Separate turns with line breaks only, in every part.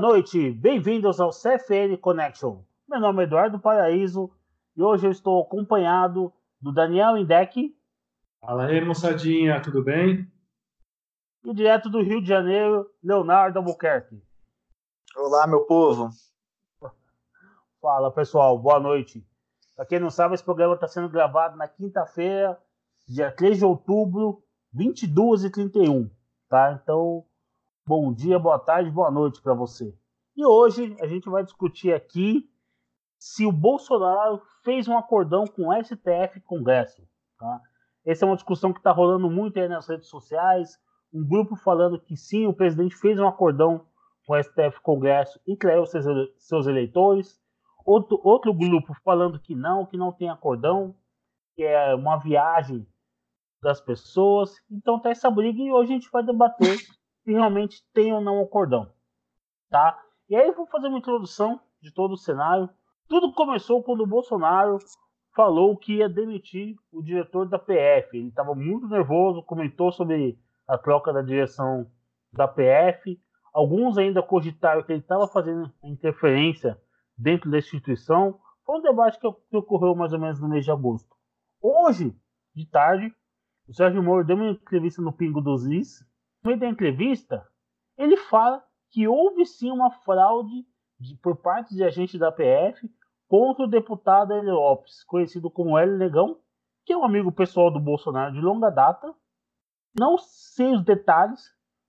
Boa noite, bem-vindos ao CFN Connection. Meu nome é Eduardo Paraíso e hoje eu estou acompanhado do Daniel Indec.
Fala aí, moçadinha, tudo bem?
E direto do Rio de Janeiro, Leonardo Albuquerque.
Olá, meu povo.
Fala, pessoal, boa noite. Para quem não sabe, esse programa está sendo gravado na quinta-feira, dia 3 de outubro, 22h31, tá? Então, bom dia, boa tarde, boa noite para você. E hoje a gente vai discutir aqui se o Bolsonaro fez um acordão com o STF Congresso, tá? Essa é uma discussão que está rolando muito aí nas redes sociais, um grupo falando que sim, o presidente fez um acordão com o STF Congresso e traiu seus, seus eleitores, Outro, outro grupo falando que não, que não tem acordão, que é uma viagem das pessoas. Então tá essa briga e hoje a gente vai debater se realmente tem ou não acordão. Tá? E aí eu vou fazer uma introdução de todo o cenário. Tudo começou quando o Bolsonaro falou que ia demitir o diretor da PF. Ele estava muito nervoso, comentou sobre a troca da direção da PF. Alguns ainda cogitaram que ele estava fazendo interferência dentro da instituição, foi um debate que ocorreu mais ou menos no mês de agosto. Hoje, de tarde, o Sérgio Moro deu uma entrevista no Pingo dos Is. Meio da entrevista, ele fala que houve sim uma fraude de, por parte de agentes da PF contra o deputado Hélio Lopes, conhecido como Hélio Negão, que é um amigo pessoal do Bolsonaro de longa data. Não sei os detalhes,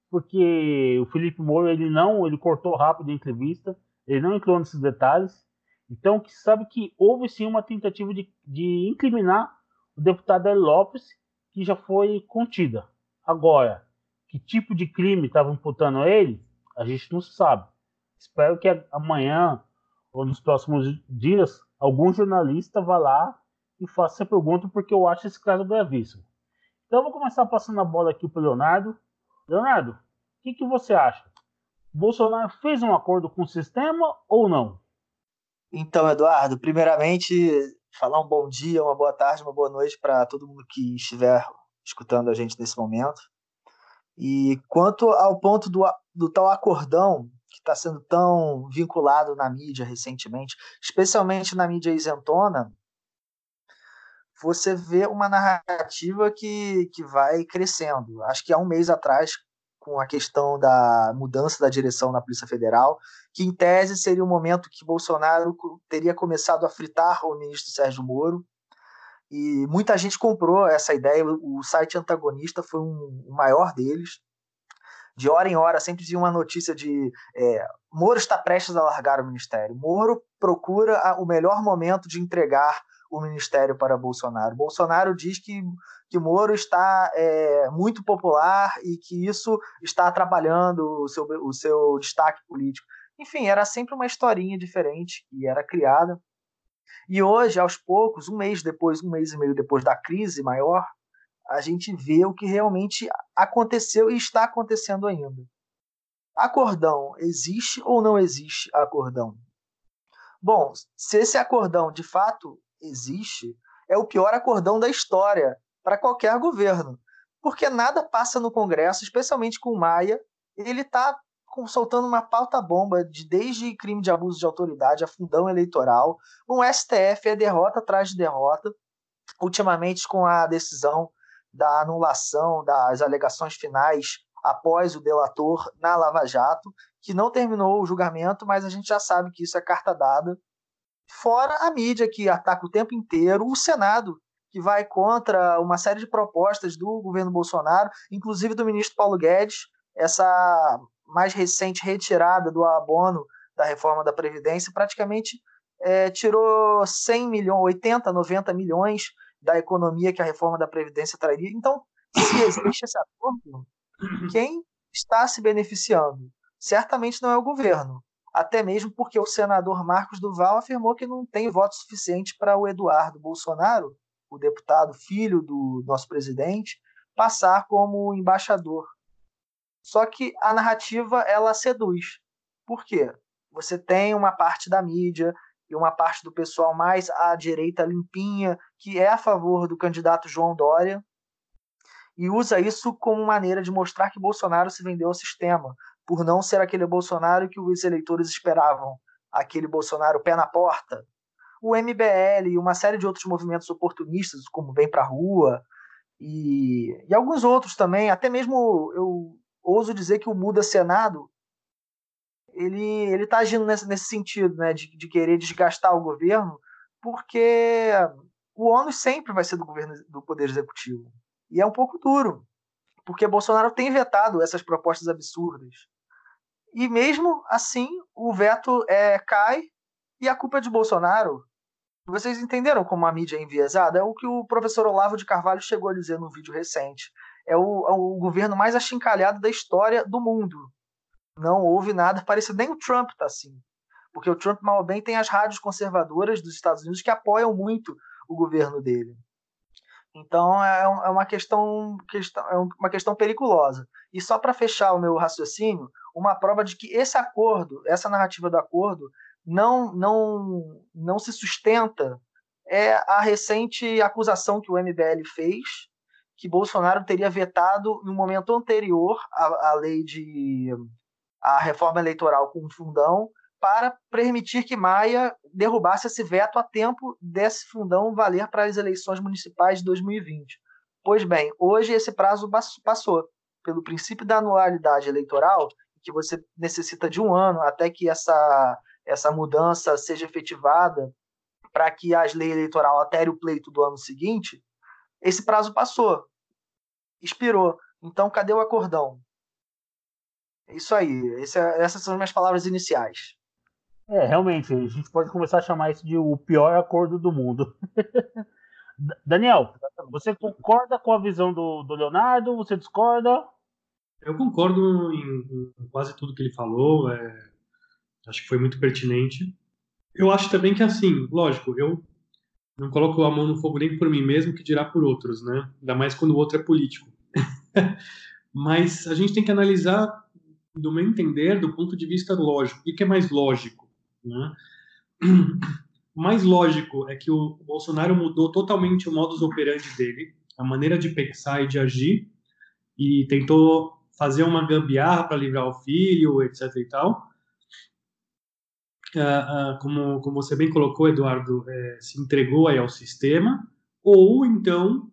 porque o Felipe Moro ele não, ele cortou rápido a entrevista. Ele não entrou nesses detalhes. Então, que sabe que houve sim uma tentativa de, de incriminar o deputado El Lopes, que já foi contida. Agora, que tipo de crime estava imputando a ele, a gente não sabe. Espero que amanhã ou nos próximos dias algum jornalista vá lá e faça essa pergunta, porque eu acho esse caso gravíssimo. Então, eu vou começar passando a bola aqui para Leonardo. Leonardo, o que, que você acha? Bolsonaro fez um acordo com o sistema ou não?
Então, Eduardo, primeiramente, falar um bom dia, uma boa tarde, uma boa noite para todo mundo que estiver escutando a gente nesse momento. E quanto ao ponto do, do tal acordão que está sendo tão vinculado na mídia recentemente, especialmente na mídia isentona, você vê uma narrativa que, que vai crescendo. Acho que há um mês atrás, com a questão da mudança da direção na Polícia Federal, que em tese seria o momento que Bolsonaro teria começado a fritar o ministro Sérgio Moro. E muita gente comprou essa ideia, o site antagonista foi um, o maior deles. De hora em hora sempre vinha uma notícia de é, Moro está prestes a largar o ministério. Moro procura o melhor momento de entregar o ministério para Bolsonaro. Bolsonaro diz que, que Moro está é, muito popular e que isso está atrapalhando o seu, o seu destaque político. Enfim, era sempre uma historinha diferente que era criada. E hoje, aos poucos, um mês depois, um mês e meio depois da crise maior, a gente vê o que realmente aconteceu e está acontecendo ainda. Acordão existe ou não existe acordão? Bom, se esse acordão de fato existe é o pior acordão da história para qualquer governo, porque nada passa no Congresso, especialmente com o Maia. Ele está soltando uma pauta bomba de desde crime de abuso de autoridade a fundão eleitoral, um STF é derrota atrás de derrota, ultimamente com a decisão da anulação das alegações finais após o delator na Lava Jato, que não terminou o julgamento, mas a gente já sabe que isso é carta dada. Fora a mídia que ataca o tempo inteiro, o Senado que vai contra uma série de propostas do governo Bolsonaro, inclusive do ministro Paulo Guedes, essa mais recente retirada do abono da reforma da Previdência, praticamente é, tirou 100 milhões, 80, 90 milhões da economia que a reforma da Previdência traria. Então, se existe esse acordo, quem está se beneficiando? Certamente não é o governo, até mesmo porque o senador Marcos Duval afirmou que não tem voto suficiente para o Eduardo Bolsonaro, o deputado filho do nosso presidente, passar como embaixador. Só que a narrativa ela seduz. Por quê? Você tem uma parte da mídia e uma parte do pessoal mais à direita limpinha que é a favor do candidato João Dória, e usa isso como maneira de mostrar que Bolsonaro se vendeu ao sistema. por não ser aquele Bolsonaro que os eleitores esperavam, aquele Bolsonaro pé na porta. O MBL e uma série de outros movimentos oportunistas, como Vem Pra Rua, e, e alguns outros também, até mesmo eu ouso dizer que o Muda Senado ele ele está agindo nesse, nesse sentido, né, de, de querer desgastar o governo, porque o ônus sempre vai ser do governo do poder executivo e é um pouco duro, porque Bolsonaro tem vetado essas propostas absurdas e mesmo assim o veto é, cai e a culpa é de Bolsonaro. Vocês entenderam como a mídia é enviesada? É o que o professor Olavo de Carvalho chegou a dizer no vídeo recente. É o, é o governo mais achincalhado da história do mundo não houve nada parecido. Nem o Trump está assim. Porque o Trump, mal bem, tem as rádios conservadoras dos Estados Unidos que apoiam muito o governo dele. Então é, é uma questão, questão, é uma questão periculosa. E só para fechar o meu raciocínio, uma prova de que esse acordo, essa narrativa do acordo, não, não, não se sustenta é a recente acusação que o MBL fez, que Bolsonaro teria vetado em um momento anterior à, lei de a reforma eleitoral com um fundão para permitir que Maia derrubasse esse veto a tempo desse fundão valer para as eleições municipais de 2020. Pois bem, hoje esse prazo passou. Pelo princípio da anualidade eleitoral, que você necessita de um ano até que essa, essa mudança seja efetivada para que a lei eleitoral altere o pleito do ano seguinte, esse prazo passou, expirou. Então, cadê o acordão? Isso aí. Esse, é, essas são as minhas palavras iniciais.
É, realmente, a gente pode começar a chamar isso de o pior acordo do mundo. Daniel, você concorda com a visão do, do Leonardo? Você discorda?
Eu concordo em, em quase tudo que ele falou. É, acho que foi muito pertinente. Eu acho também que, assim, lógico, eu não coloco a mão no fogo nem por mim mesmo, que dirá por outros, né? Ainda mais quando o outro é político. Mas a gente tem que analisar do meu entender, do ponto de vista lógico. O que é mais lógico? Né? Mais lógico é que o Bolsonaro mudou totalmente o modus operandi dele, a maneira de pensar e de agir, e tentou fazer uma gambiarra para livrar o filho, etc. e tal. Como, como você bem colocou, Eduardo, é, se entregou aí ao sistema, ou então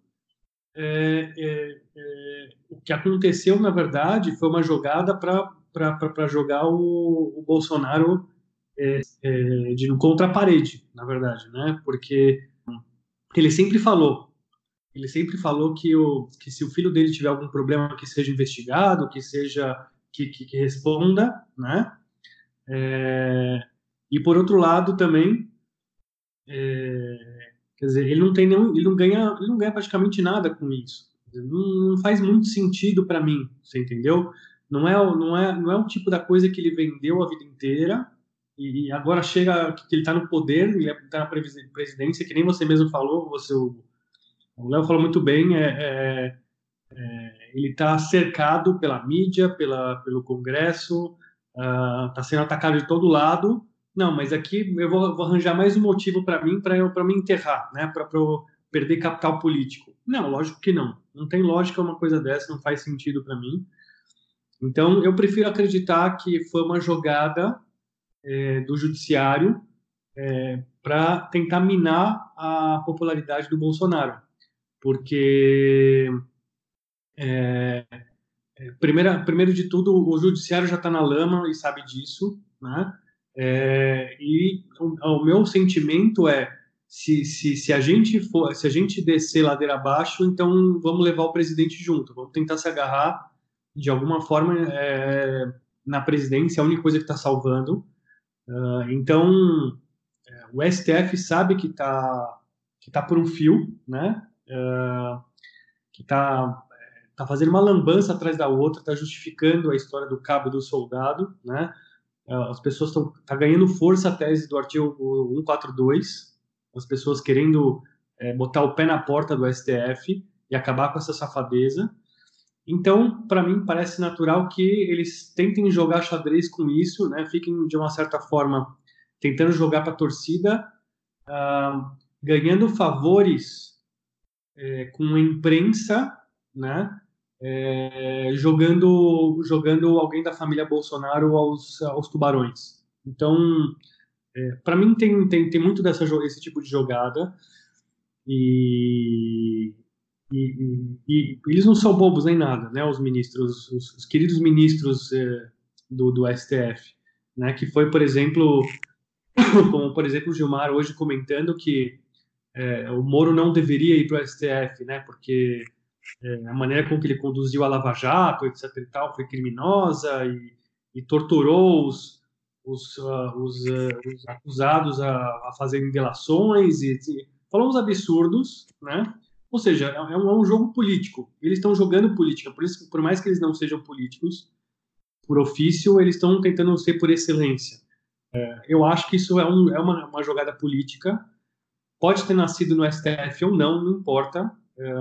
é, é, o que aconteceu, na verdade, foi uma jogada para jogar o, o Bolsonaro é, é, de contra a parede, na verdade, né? Porque ele sempre falou, ele sempre falou que, o, que se o filho dele tiver algum problema, que seja investigado, que seja que, que, que responda, né? É, e por outro lado também é, Quer dizer, ele não tem nenhum, ele não ganha, ele não ganha praticamente nada com isso. Não, não faz muito sentido para mim, você entendeu? Não é, não é, não é o tipo da coisa que ele vendeu a vida inteira e agora chega que ele está no poder, ele está na presidência, que nem você mesmo falou, você o Léo falou muito bem, é, é, é ele está cercado pela mídia, pela, pelo Congresso, está uh, sendo atacado de todo lado não, mas aqui eu vou, vou arranjar mais um motivo para mim, para eu para me enterrar, né? Para eu perder capital político. Não, lógico que não. Não tem lógica uma coisa dessa, não faz sentido para mim. Então, eu prefiro acreditar que foi uma jogada é, do judiciário é, para tentar minar a popularidade do Bolsonaro. Porque, é, é primeira, primeiro de tudo, o judiciário já está na lama e sabe disso, né? É, e o, o, meu sentimento é se, se, se a gente for se a gente descer ladeira abaixo então vamos levar o presidente junto vamos tentar se agarrar de alguma forma é, na presidência é a única coisa que está salvando. Uh, então é, o STF sabe que está que tá por um fio né? Uh, que está tá fazendo uma lambança atrás da outra está justificando a história do cabo do soldado né? é, as pessoas estão tá ganhando força a tese do artigo 142, as pessoas querendo é, botar o pé na porta do STF e acabar com essa safadeza. Então, para mim, parece natural que eles tentem jogar xadrez com isso, né? Fiquem, de uma certa forma, tentando jogar para a torcida, uh, ganhando favores é, com a imprensa, né? É, jogando, jogando alguém da família Bolsonaro aos, aos tubarões. Então, é, para mim tem, tem, tem muito dessa esse tipo de jogada e, e, e, eles não são bobos nem nada, né? Os ministros, os, os queridos ministros é, do, do STF, né? Que foi, por exemplo, como por exemplo o Gilmar hoje comentando que é, o Moro não deveria ir para o STF, né? Porque é, a maneira com que ele conduziu a Lava Jato, etc. e tal, foi criminosa e, e torturou os, os, uh, os, uh, os acusados a, a fazerem delações e, e falou uns absurdos, né? Ou seja, é, é um, é um jogo político. Eles estão jogando política, por isso, por mais que eles não sejam políticos por ofício, eles estão tentando ser por excelência. É, eu acho que isso é, um, é uma, uma, jogada política. Pode ter nascido no STF ou não, não importa. É,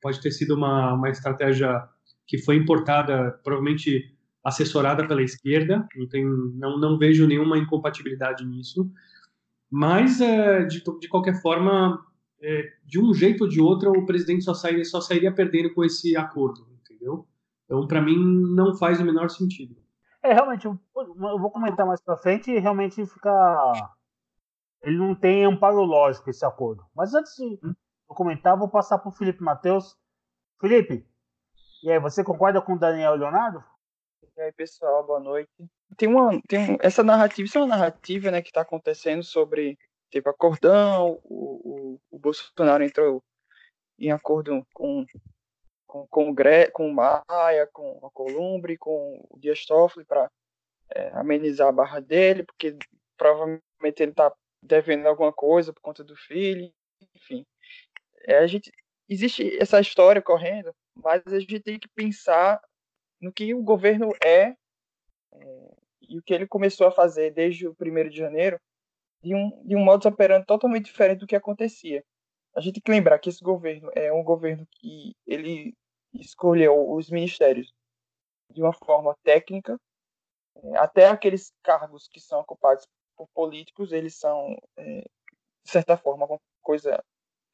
pode ter sido uma, uma estratégia que foi importada, provavelmente assessorada pela esquerda. Não, tem, não, não vejo nenhuma incompatibilidade nisso. Mas, é, de, de qualquer forma, é, de um jeito ou de outro, o presidente só sairia, só sairia perdendo com esse acordo, entendeu? Então, para mim, não faz o menor sentido.
É, realmente, eu, vou comentar mais para frente realmente fica. Ele não tem amparo lógico esse acordo. Mas antes de eu comentar, vou passar para o Felipe Matheus. Felipe, e aí, você concorda com o Daniel Leonardo?
E aí, pessoal, boa noite. Tem uma, tem essa narrativa, isso é uma narrativa, né, que está acontecendo sobre, tipo, acordão, o, o, o Bolsonaro entrou em acordo com com, com, o, Gre com o Maia, com a Columbre, com o Dias Toffoli para é, amenizar a barra dele, porque provavelmente ele está devendo alguma coisa por conta do filho, enfim. É, a gente existe essa história correndo, mas a gente tem que pensar no que o governo é, é e o que ele começou a fazer desde o 1 de janeiro, de um, de um modo operando totalmente diferente do que acontecia. A gente tem que lembrar que esse governo é um governo que ele escolheu os ministérios de uma forma técnica, é, até aqueles cargos que são ocupados por políticos, eles são, é, de certa forma, uma coisa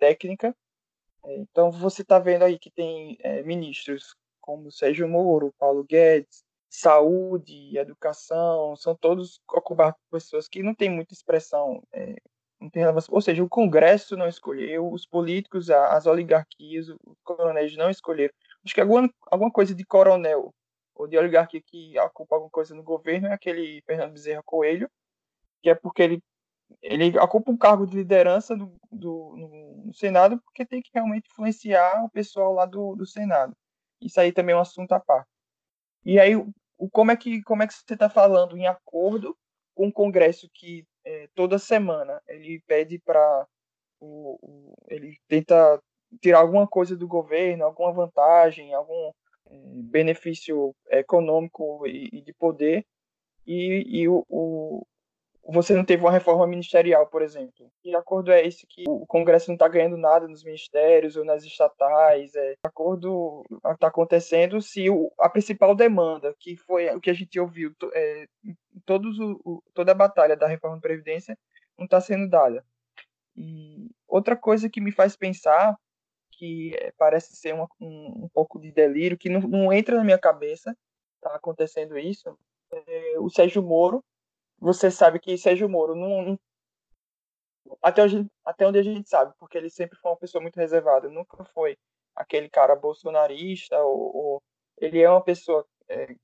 técnica. É, então, você está vendo aí que tem ministros como Sérgio Moro, Paulo Guedes, saúde, educação, são todos ocupados por pessoas que não têm muita expressão não tem Ou seja, o Congresso não escolheu, os políticos, as oligarquias, os coronéis não escolheram. Acho que alguma, alguma coisa de coronel ou de oligarquia que ocupa alguma coisa no governo é aquele Fernando Bezerra Coelho, que é porque ele, ele ocupa um cargo de liderança do, do no, Senado porque tem que realmente influenciar o pessoal lá do, do Senado. Isso aí também é um assunto à parte. E aí, o, como, é que, como é que você está falando em acordo com o Congresso que é, toda semana ele pede para ele tenta tirar alguma coisa do governo, alguma vantagem, algum é, benefício econômico e, e, de poder, e, e o, você não teve uma reforma ministerial, por exemplo. Que acordo é esse que o Congresso não está ganhando nada nos ministérios ou nas estatais? É, acordo está acontecendo se o, a principal demanda, que foi o que a gente ouviu é, todos o, toda a batalha da reforma da Previdência, não está sendo dada. E outra coisa que me faz pensar, que é, parece ser uma, um, um, pouco de delírio, que não, não entra na minha cabeça, está acontecendo isso, é o Sérgio Moro, você sabe que Sérgio Moro não, até, onde, até onde a gente sabe, porque ele sempre foi uma pessoa muito reservada, nunca foi aquele cara bolsonarista, ou, ou ele é uma pessoa, é,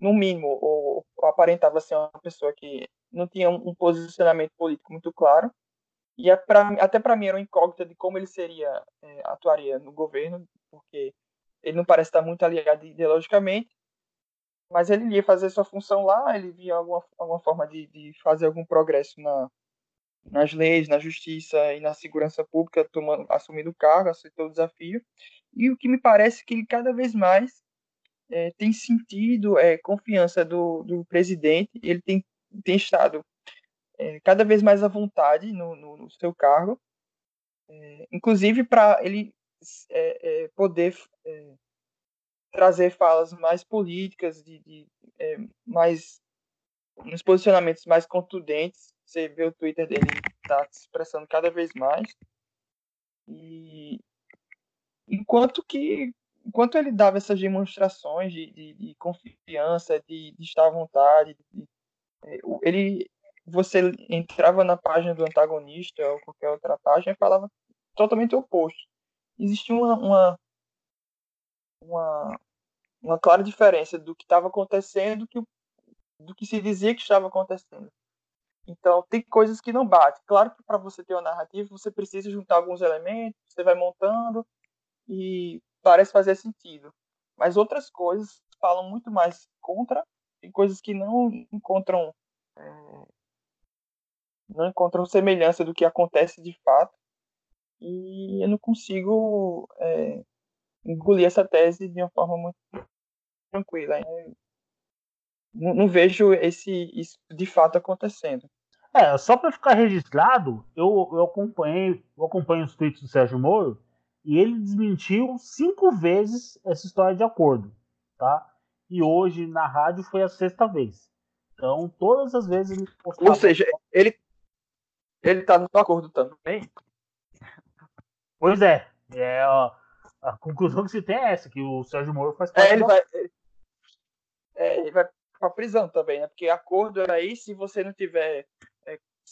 no mínimo, ou, ou, aparentava ser uma pessoa que não tinha um, um posicionamento político muito claro, e é pra, até para mim era uma incógnita de como ele seria, é, atuaria no governo, porque ele não parece estar muito aliado ideologicamente, mas ele ia fazer sua função lá, ele via alguma, alguma forma de, de fazer algum progresso na, nas leis, na justiça e na segurança pública, tomando, assumindo o cargo, aceitou o desafio. E o que me parece é que ele cada vez mais é, tem sentido é, confiança do, do presidente, ele tem, tem estado é, cada vez mais à vontade no, no, no seu cargo, é, inclusive para ele é, é, poder trazer falas mais políticas, de, de é, mais nos posicionamentos mais contundentes. Você vê o Twitter dele tá se expressando cada vez mais. E enquanto que enquanto ele dava essas demonstrações de, de, de confiança, de, de, estar à vontade, de, é, ele, você entrava na página do antagonista ou qualquer outra página e falava totalmente o oposto. Existia uma, uma, uma, uma clara diferença do que estava acontecendo do que, do que se dizia que estava acontecendo. Então, tem coisas que não batem. Claro que para você ter uma narrativa, você precisa juntar alguns elementos, você vai montando e parece fazer sentido. Mas outras coisas falam muito mais contra e coisas que não encontram é, não encontram semelhança do que acontece de fato. E eu não consigo é, engolir essa tese de uma forma muito tranquila. Não, não vejo esse isso de fato acontecendo.
É, só para ficar registrado, eu, eu acompanhei, eu acompanho os tweets do Sérgio Moro e ele desmentiu cinco vezes essa história de acordo, tá? E hoje na rádio foi a sexta vez. Então, todas as vezes ele
postava... Ou seja, ele ele tá no acordo também.
Pois é, é ó, a conclusão que se tem é essa, que o Sérgio Moro faz
parte. É, ele vai, é, ele vai pra prisão também, né? Porque acordo era aí se você não tiver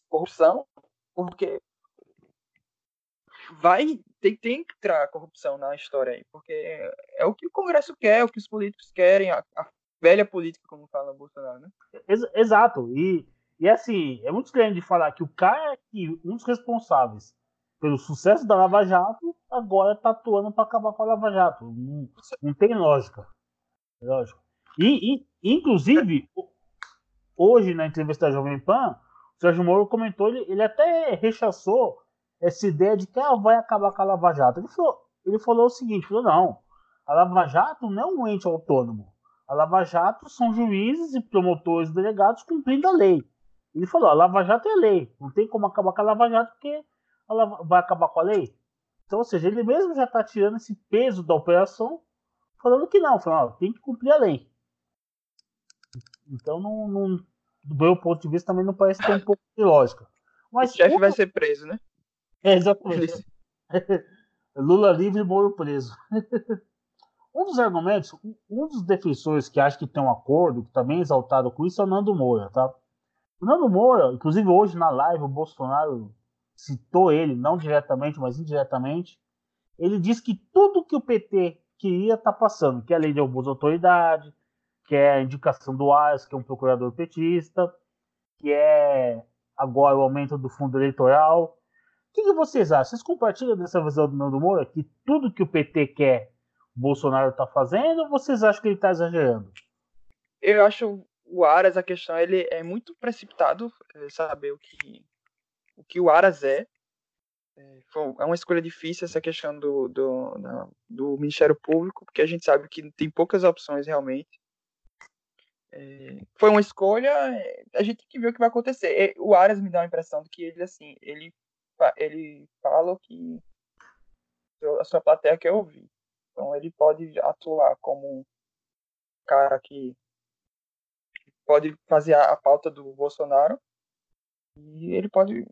corrupção, porque vai tem, tem que entrar corrupção na história aí, porque é o que o Congresso quer, é o que os políticos querem, a, a velha política, como fala o Bolsonaro, né?
Ex exato. E, e assim, é muito estranho de falar que o cara que um dos responsáveis pelo sucesso da Lava Jato agora tá atuando para acabar com a Lava Jato. Não, não tem lógica. Lógico. E, e, inclusive, hoje na entrevista da Jovem Pan, o Sérgio Moro comentou, ele, ele até rechaçou essa ideia de que ah, vai acabar com a Lava Jato. Ele falou, ele falou o seguinte: falou, não, a Lava Jato não é um ente autônomo. A Lava Jato são juízes e promotores delegados cumprindo a lei. Ele falou: a Lava Jato é lei, não tem como acabar com a Lava Jato porque ela vai acabar com a lei. Então, ou seja, ele mesmo já está tirando esse peso da operação, falando que não, falando, tem que cumprir a lei. Então, não, não, do meu ponto de vista, também não parece ter um pouco de lógica.
Mas o chefe vai ser preso, né?
É, exatamente. Lula livre Moro preso. um dos argumentos, um dos defensores que acha que tem um acordo, que também é exaltado com isso, é o Nando Moura, tá? O Nando Moura, inclusive hoje na live, o Bolsonaro citou ele, não diretamente, mas indiretamente. Ele disse que tudo que o PT queria tá passando, que é a lei de abuso de autoridade, que é a indicação do Aras, que é um procurador petista, que é agora o aumento do fundo eleitoral. O que, que vocês acham? Vocês compartilham dessa visão do Nando Moura, que tudo que o PT quer, o Bolsonaro está fazendo, ou vocês acham que ele está exagerando?
Eu acho o Aras, a questão, ele é muito precipitado é, saber o que, o que o Aras é. É, é uma escolha difícil essa questão do, do, do Ministério Público, porque a gente sabe que tem poucas opções realmente. É, foi uma escolha, é, a gente tem que ver o que vai acontecer. É, o Arias me dá a impressão de que ele, assim, ele, ele fala que a sua plateia quer ouvir. Então ele pode atuar como um cara que pode fazer a pauta do Bolsonaro e ele pode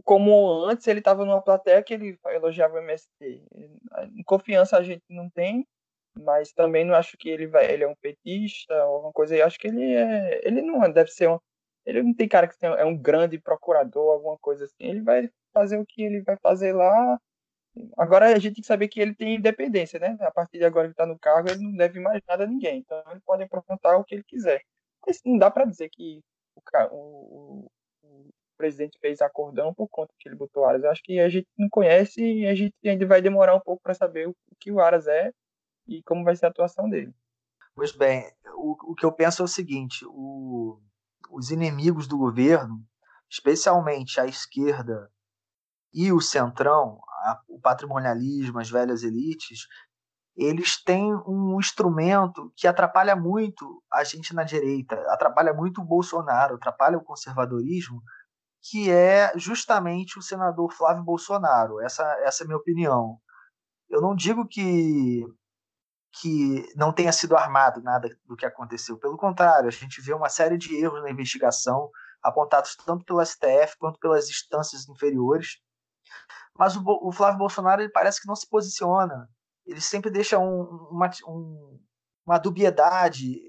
como antes ele estava numa plateia que ele elogiava o MST. Confiança a gente não tem, mas também não acho que ele vai, ele é um petista ou alguma coisa. Eu acho que ele é, ele não deve ser um, ele não tem cara que tem, é um grande procurador, alguma coisa assim. Ele vai fazer o que ele vai fazer lá. Agora a gente tem que saber que ele tem independência, né? A partir de agora que está no cargo, ele não deve mais nada a ninguém. Então ele pode aprontar o que ele quiser. Mas não dá para dizer que o, o, presidente fez acordão por conta que ele botou Aras. Eu acho que a gente não conhece e a gente ainda vai demorar um pouco para saber o, que o Aras é e como vai ser a atuação dele.
Pois bem, o, o que eu penso é o seguinte: o, os inimigos do governo, especialmente a esquerda e o centrão, a, o patrimonialismo, as velhas elites, eles têm um instrumento que atrapalha muito a gente na direita, atrapalha muito o Bolsonaro, atrapalha o conservadorismo, que é justamente o senador Flávio Bolsonaro. Essa, essa é a minha opinião. Eu não digo que que não tenha sido armado nada do que aconteceu. Pelo contrário, a gente vê uma série de erros na investigação, apontados tanto pelo STF quanto pelas instâncias inferiores. Mas o, o Flávio Bolsonaro ele parece que não se posiciona ele sempre deixa um, uma, um, uma dubiedade.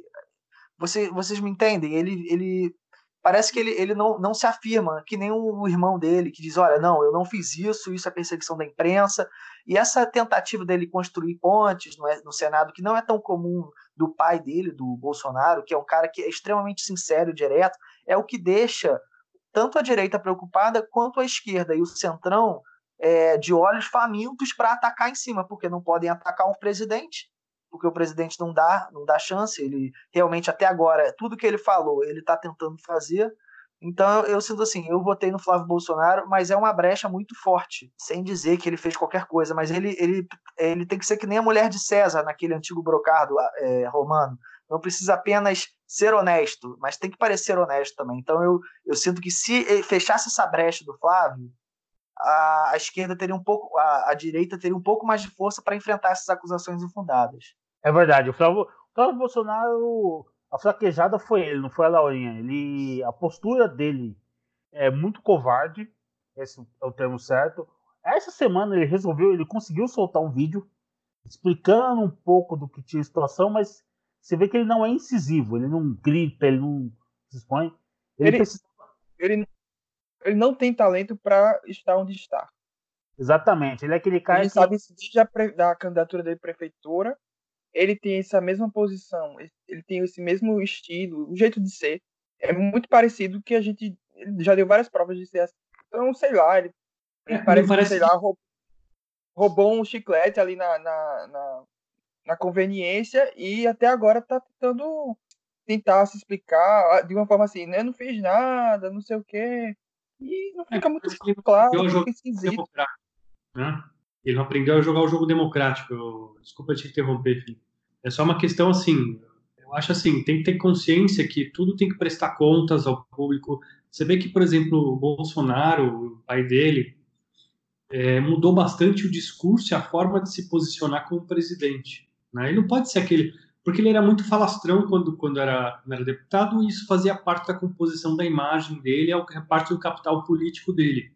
Você, vocês me entendem? Ele, ele parece que ele, ele não, não se afirma, que nem o irmão dele, que diz: olha, não, eu não fiz isso, isso é perseguição da imprensa. E essa tentativa dele construir pontes no, no Senado, que não é tão comum do pai dele, do Bolsonaro, que é um cara que é extremamente sincero e direto, é o que deixa tanto a direita preocupada quanto a esquerda e o centrão é, de olhos famintos para atacar em cima, porque não podem atacar um presidente, porque o presidente não dá, não dá chance. Ele realmente até agora tudo que ele falou ele está tentando fazer. Então eu sinto assim, eu votei no Flávio Bolsonaro, mas é uma brecha muito forte, sem dizer que ele fez qualquer coisa, mas ele, ele, ele tem que ser que nem a mulher de César naquele antigo brocardo é, romano. Não precisa apenas ser honesto, mas tem que parecer honesto também. Então eu, eu sinto que se fechasse essa brecha do Flávio, a, a esquerda teria um pouco, a, a, direita teria um pouco mais de força para enfrentar essas acusações infundadas.
É verdade. O Flávio, o Flávio Bolsonaro, a fraquejada foi ele, não foi a Laurinha. Ele, a postura dele é muito covarde, esse é o termo certo. Essa semana ele resolveu, ele conseguiu soltar um vídeo explicando um pouco do que tinha a situação, mas você vê que ele não é incisivo, ele não grita, ele não se expõe.
Ele, ele, precisa... ele, ele não tem talento para estar onde está.
Exatamente, ele é aquele cara
ele que... sabe desde a, pre... da candidatura dele prefeitura, ele tem essa mesma posição, ele tem esse mesmo estilo, o jeito de ser. É muito parecido que a gente já deu várias provas de ser assim. Então, sei lá, ele, ele é, parece, parece, sei lá, roubou, roubou um chiclete ali na, na, na, na conveniência e até agora tá tentando tentar se explicar de uma forma assim, né? Não fiz nada, não sei o quê. E não fica muito ele claro, fica esquisito.
Né? Ele não aprendeu a jogar o jogo democrático. Desculpa te interromper, filho. É só uma questão assim. Eu acho assim, tem que ter consciência que tudo tem que prestar contas ao público. Você vê que, por exemplo, o Bolsonaro, o pai dele, é, mudou bastante o discurso e a forma de se posicionar como presidente. Né? Ele não pode ser aquele porque ele era muito falastrão quando, quando, era, quando era deputado e isso fazia parte da composição da imagem dele, é parte do capital político dele.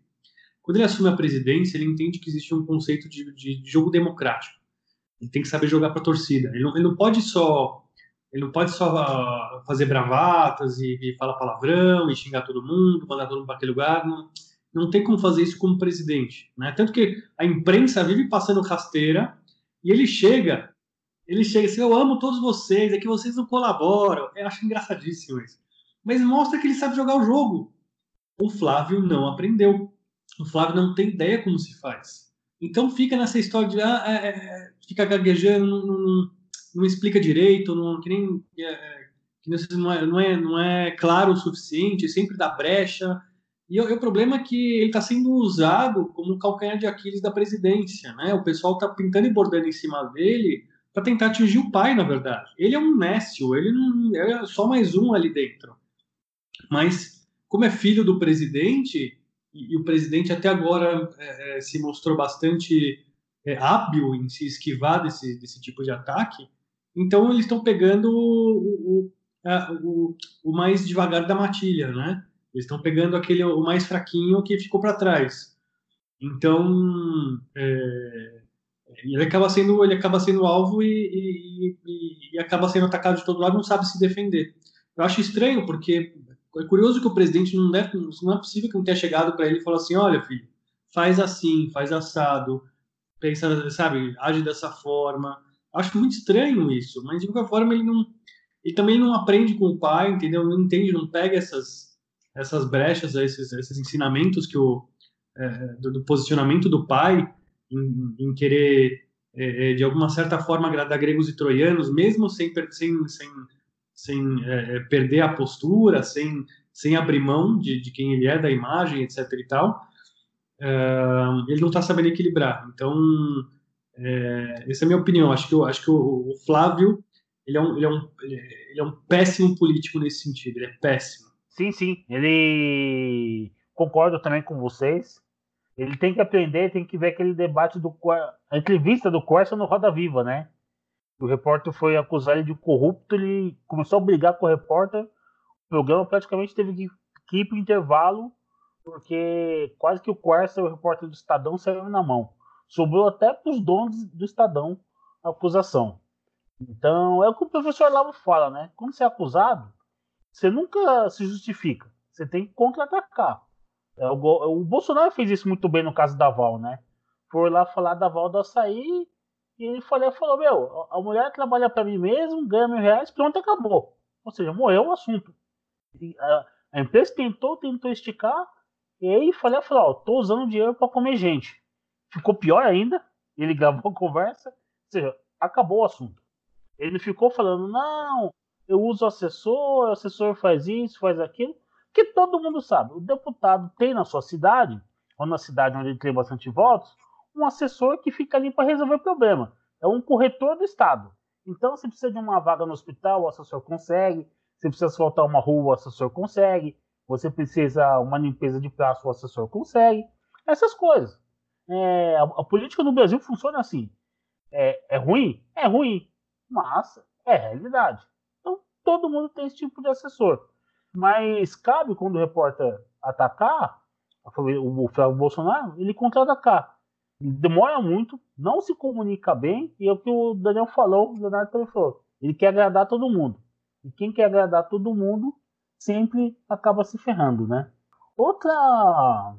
Quando ele assume a presidência, ele entende que existe um conceito de, de, de jogo democrático. Ele tem que saber jogar para a torcida. Ele não, ele não pode só ele não pode só uh, fazer bravatas e, e, falar palavrão e xingar todo mundo, mandar todo mundo para aquele lugar. Não, não tem como fazer isso como presidente. Né? Tanto que a imprensa vive passando rasteira e ele chega ele chega assim, eu amo todos vocês, é que vocês não colaboram. Eu acho engraçadíssimo isso. Mas mostra que ele sabe jogar o jogo. O Flávio não aprendeu. O Flávio não tem ideia como se faz. Então fica nessa história de ah, é, é, fica gaguejando, não, não, não, explica direito, não, que nem é, é que não, é, não, é, não é claro o suficiente, sempre dá brecha. E o, problema é que ele está sendo usado como calcanhar de Aquiles da presidência. Né? O pessoal está pintando e bordando em cima dele para tentar atingir o pai, na verdade. Ele é um Nécio, ele não é só mais um ali dentro. Mas, como é filho do presidente, e, e o presidente até agora é, é, se mostrou bastante é, hábil em se esquivar desse, desse tipo de ataque, então eles estão pegando o, o, o, o, mais devagar da matilha, né? Eles estão pegando aquele o mais fraquinho que ficou para trás. Então, é, ele acaba sendo ele acaba sendo alvo e, e, e, e, acaba sendo atacado de todo lado não sabe se defender eu acho estranho porque é curioso que o presidente não deve não é possível que não tenha chegado para ele e falou assim olha filho faz assim faz assado pensa sabe age dessa forma. Acho muito estranho isso mas de qualquer forma ele não ele também não aprende com o pai entendeu? Não entende não pega essas essas brechas esses, esses ensinamentos que o é, do, do posicionamento do pai em, em querer, é, é, de alguma certa forma, agradar gregos e troianos, mesmo sem, sem, sem, sem é, é, perder a postura, sem, sem abrir mão de, de quem ele é, da imagem, etc. e tal, é, ele não está sabendo equilibrar. Então, é, essa é a minha opinião. Acho que, eu, acho que o, o Flávio ele é, um, ele, é um, ele é um péssimo político nesse sentido. Ele é péssimo.
Sim, sim. Ele concordo também com vocês. Ele tem que aprender, tem que ver aquele debate do a entrevista do Corsa no Roda Viva, né? O repórter foi acusar ele de corrupto, ele começou a brigar com o repórter. O programa praticamente teve que, ir para intervalo, porque quase que o e o repórter do Estadão saíram na mão. sobrou até para os donos do Estadão a acusação. Então, é o que o professor Lavo fala, né? Quando você é acusado, você nunca se justifica. Você tem que contra-atacar. É, o, Bolsonaro fez isso muito bem no caso da Val, né? Foi lá falar da Val do açaí e ele falou, meu, a mulher trabalha para mim mesmo, ganha mil reais, pronto, acabou. Ou seja, morreu o assunto. A, a, empresa tentou, tentou esticar, e aí falei, falou, ó, tô usando dinheiro para comer gente. Ficou pior ainda, ele gravou a conversa, ou seja, acabou o assunto. Ele ficou falando, não, eu uso assessor, o assessor faz isso, faz aquilo, que todo mundo sabe. O deputado tem na sua cidade, ou na cidade onde ele tem bastante votos, um assessor que fica ali para resolver o problema. É um corretor do Estado. Então, se precisa de uma vaga no hospital, o assessor consegue. Se precisa asfaltar uma rua, o assessor consegue. Você precisa uma limpeza de praça, o assessor consegue. Essas coisas. É, a, a, política no Brasil funciona assim. É, é ruim? É ruim. Mas é realidade. Então, todo mundo tem esse tipo de assessor. Mas cabe, quando o repórter atacar, o Flávio Bolsonaro, ele contra-atacar. Demora muito, não se comunica bem, e é o que o Daniel falou, o Leonardo também falou. Ele quer agradar todo mundo. E quem quer agradar todo mundo sempre acaba se ferrando, né? Outra,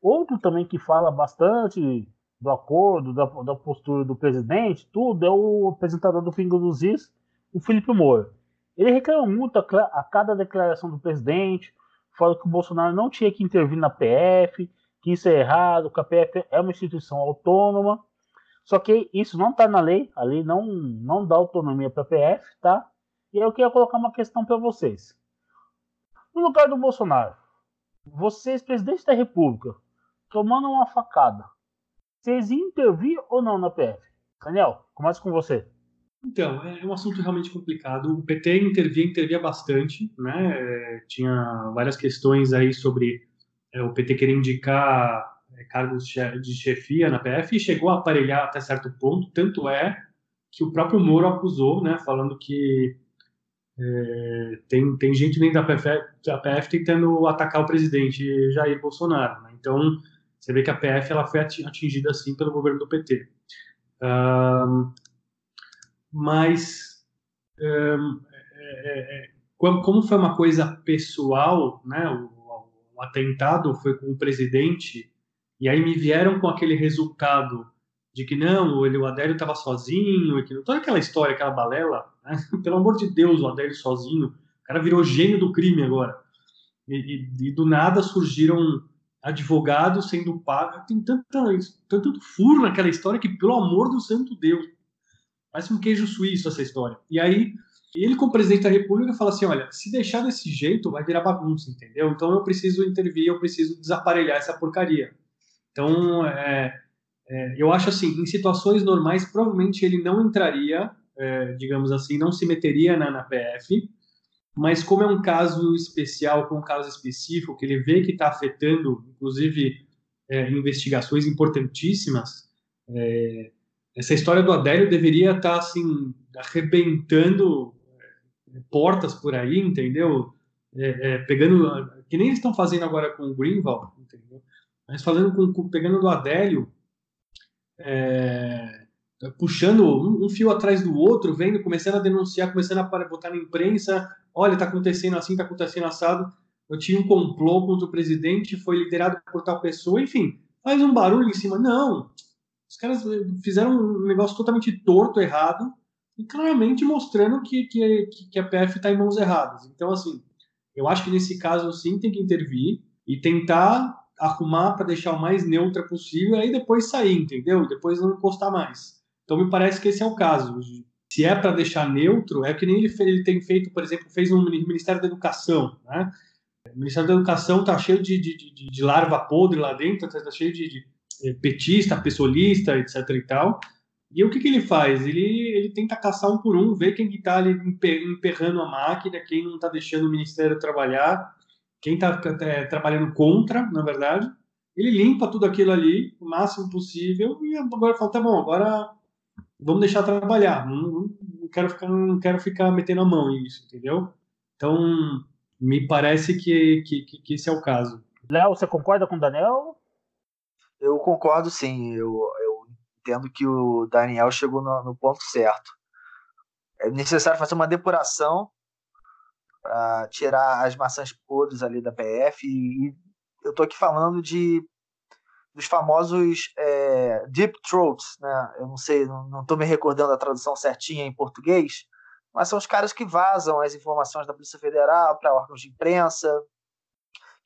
outro também que fala bastante do acordo, da, da postura do presidente, tudo, é o apresentador do Pingo dos Is, o Felipe Moura. Ele reclama muito a, a, cada declaração do presidente, fala que o Bolsonaro não tinha que intervir na PF, que isso é errado, que a PF é uma instituição autônoma. Só que isso não está na lei, a lei não, não dá autonomia para a PF, tá? E eu queria colocar uma questão para vocês. No lugar do Bolsonaro, vocês, presidente da República, tomando uma facada, vocês iam intervir ou não na PF? Daniel, começa com você.
Então, é, é um assunto realmente complicado. O PT intervia, intervia bastante, né? É, tinha várias questões aí sobre é, o PT querer indicar é, cargos de chefia na PF e chegou a aparelhar até certo ponto. Tanto é que o próprio Moro acusou, né? Falando que é, tem, tem gente dentro da PF, da PF tentando atacar o presidente Jair Bolsonaro. Né? Então, você vê que a PF ela foi atingida assim pelo governo do PT. Um, mas um, é, é, como foi uma coisa pessoal, né? O, o, atentado foi com o presidente e aí me vieram com aquele resultado de que não, ele, o Adélio estava sozinho, e que toda aquela história, aquela balela, né? pelo amor de Deus, o Adélio sozinho, o cara virou gênio do crime agora. E, e, e do nada surgiram advogado sendo pago. Tem tanto, tanto furo naquela história que, pelo amor do santo Deus, parece um queijo suíço essa história. E aí, ele, como presidente da República, fala assim: olha, se deixar desse jeito, vai virar bagunça, entendeu? Então eu preciso intervir, eu preciso desaparelhar essa porcaria. Então, é, é, eu acho assim: em situações normais, provavelmente ele não entraria, é, digamos assim, não se meteria na, na PF mas como é um caso especial, com um caso específico, que ele vê que está afetando, inclusive, é, investigações importantíssimas, é, essa história do Adélio deveria estar, tá, assim, arrebentando portas por aí, entendeu? É, é, pegando, que nem eles estão fazendo agora com o Greenwald, entendeu? Mas com, com pegando do Adélio, é, puxando um, um, fio atrás do outro, vendo, começando a denunciar, começando a botar na imprensa, olha, está acontecendo assim, está acontecendo assado, eu tinha um complô contra o presidente, foi liderado por tal pessoa, enfim, faz um barulho em cima. Não, os caras fizeram um negócio totalmente torto, errado, e claramente mostrando que, que, que a PF está em mãos erradas. Então, assim, eu acho que nesse caso, sim, tem que intervir e tentar arrumar para deixar o mais neutra possível, e aí depois sair, entendeu? Depois não encostar mais. Então, me parece que esse é o caso se é para deixar neutro, é que nem ele, ele, tem feito, por exemplo, fez no Ministério da Educação, né? O Ministério da Educação está cheio de, de, de, de, larva podre lá dentro, está cheio de, de, eh, petista, pessoalista, etc e tal. E o que, que ele faz? Ele, ele tenta caçar um por um, ver quem está ali emperrando a máquina, quem não está deixando o Ministério trabalhar, quem está é, trabalhando contra, na verdade. Ele limpa tudo aquilo ali o máximo possível e agora fala, tá bom, agora vamos deixar trabalhar. Não, não, quero ficar, não quero ficar metendo a mão nisso, entendeu? Então, me parece que, que, que esse é o caso.
Léo, você concorda com o Daniel?
Eu concordo, sim. Eu, eu entendo que o Daniel chegou no, no ponto certo. É necessário fazer uma depuração para tirar as maçãs podres ali da PF e, e eu estou aqui falando de dos famosos é, deep throats, né? Eu não sei, não estou me recordando a tradução certinha em português, mas são os caras que vazam as informações da Polícia Federal para órgãos de imprensa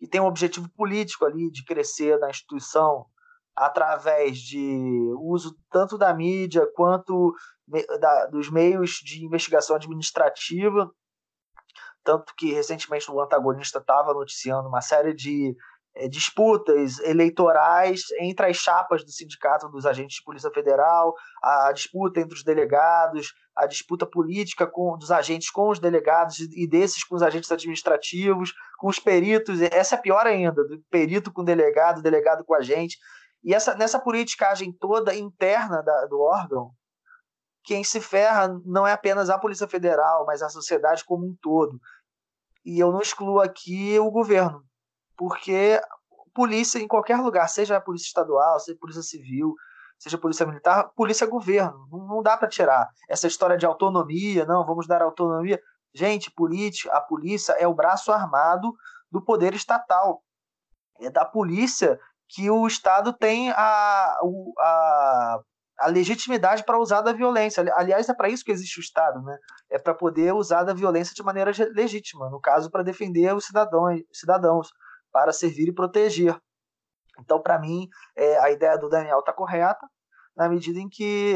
e tem um objetivo político ali de crescer na instituição através de uso tanto da mídia quanto da, dos meios de investigação administrativa. Tanto que recentemente o antagonista estava noticiando uma série de é, disputas eleitorais entre as chapas do sindicato dos agentes de polícia federal, a disputa entre os delegados, a disputa política com, dos agentes com os delegados e desses com os agentes administrativos, com os peritos. Essa é pior ainda, do perito com delegado, delegado com agente. E essa, nessa politicagem toda interna da, do órgão, quem se ferra não é apenas a Polícia Federal, mas a sociedade como um todo. E eu não excluo aqui o governo, porque polícia em qualquer lugar, seja a polícia estadual, seja a polícia civil, seja a polícia militar, polícia é governo, não, dá para tirar essa história de autonomia, não, vamos dar autonomia. Gente, política, a polícia é o braço armado do poder estatal. É da polícia que o Estado tem a, a, a legitimidade para usar da violência. Aliás, é para isso que existe o Estado, né? É para poder usar da violência de maneira legítima, no caso, para defender os cidadãos. cidadãos para servir e proteger. Então, para mim, é, a ideia do Daniel está correta, na medida em que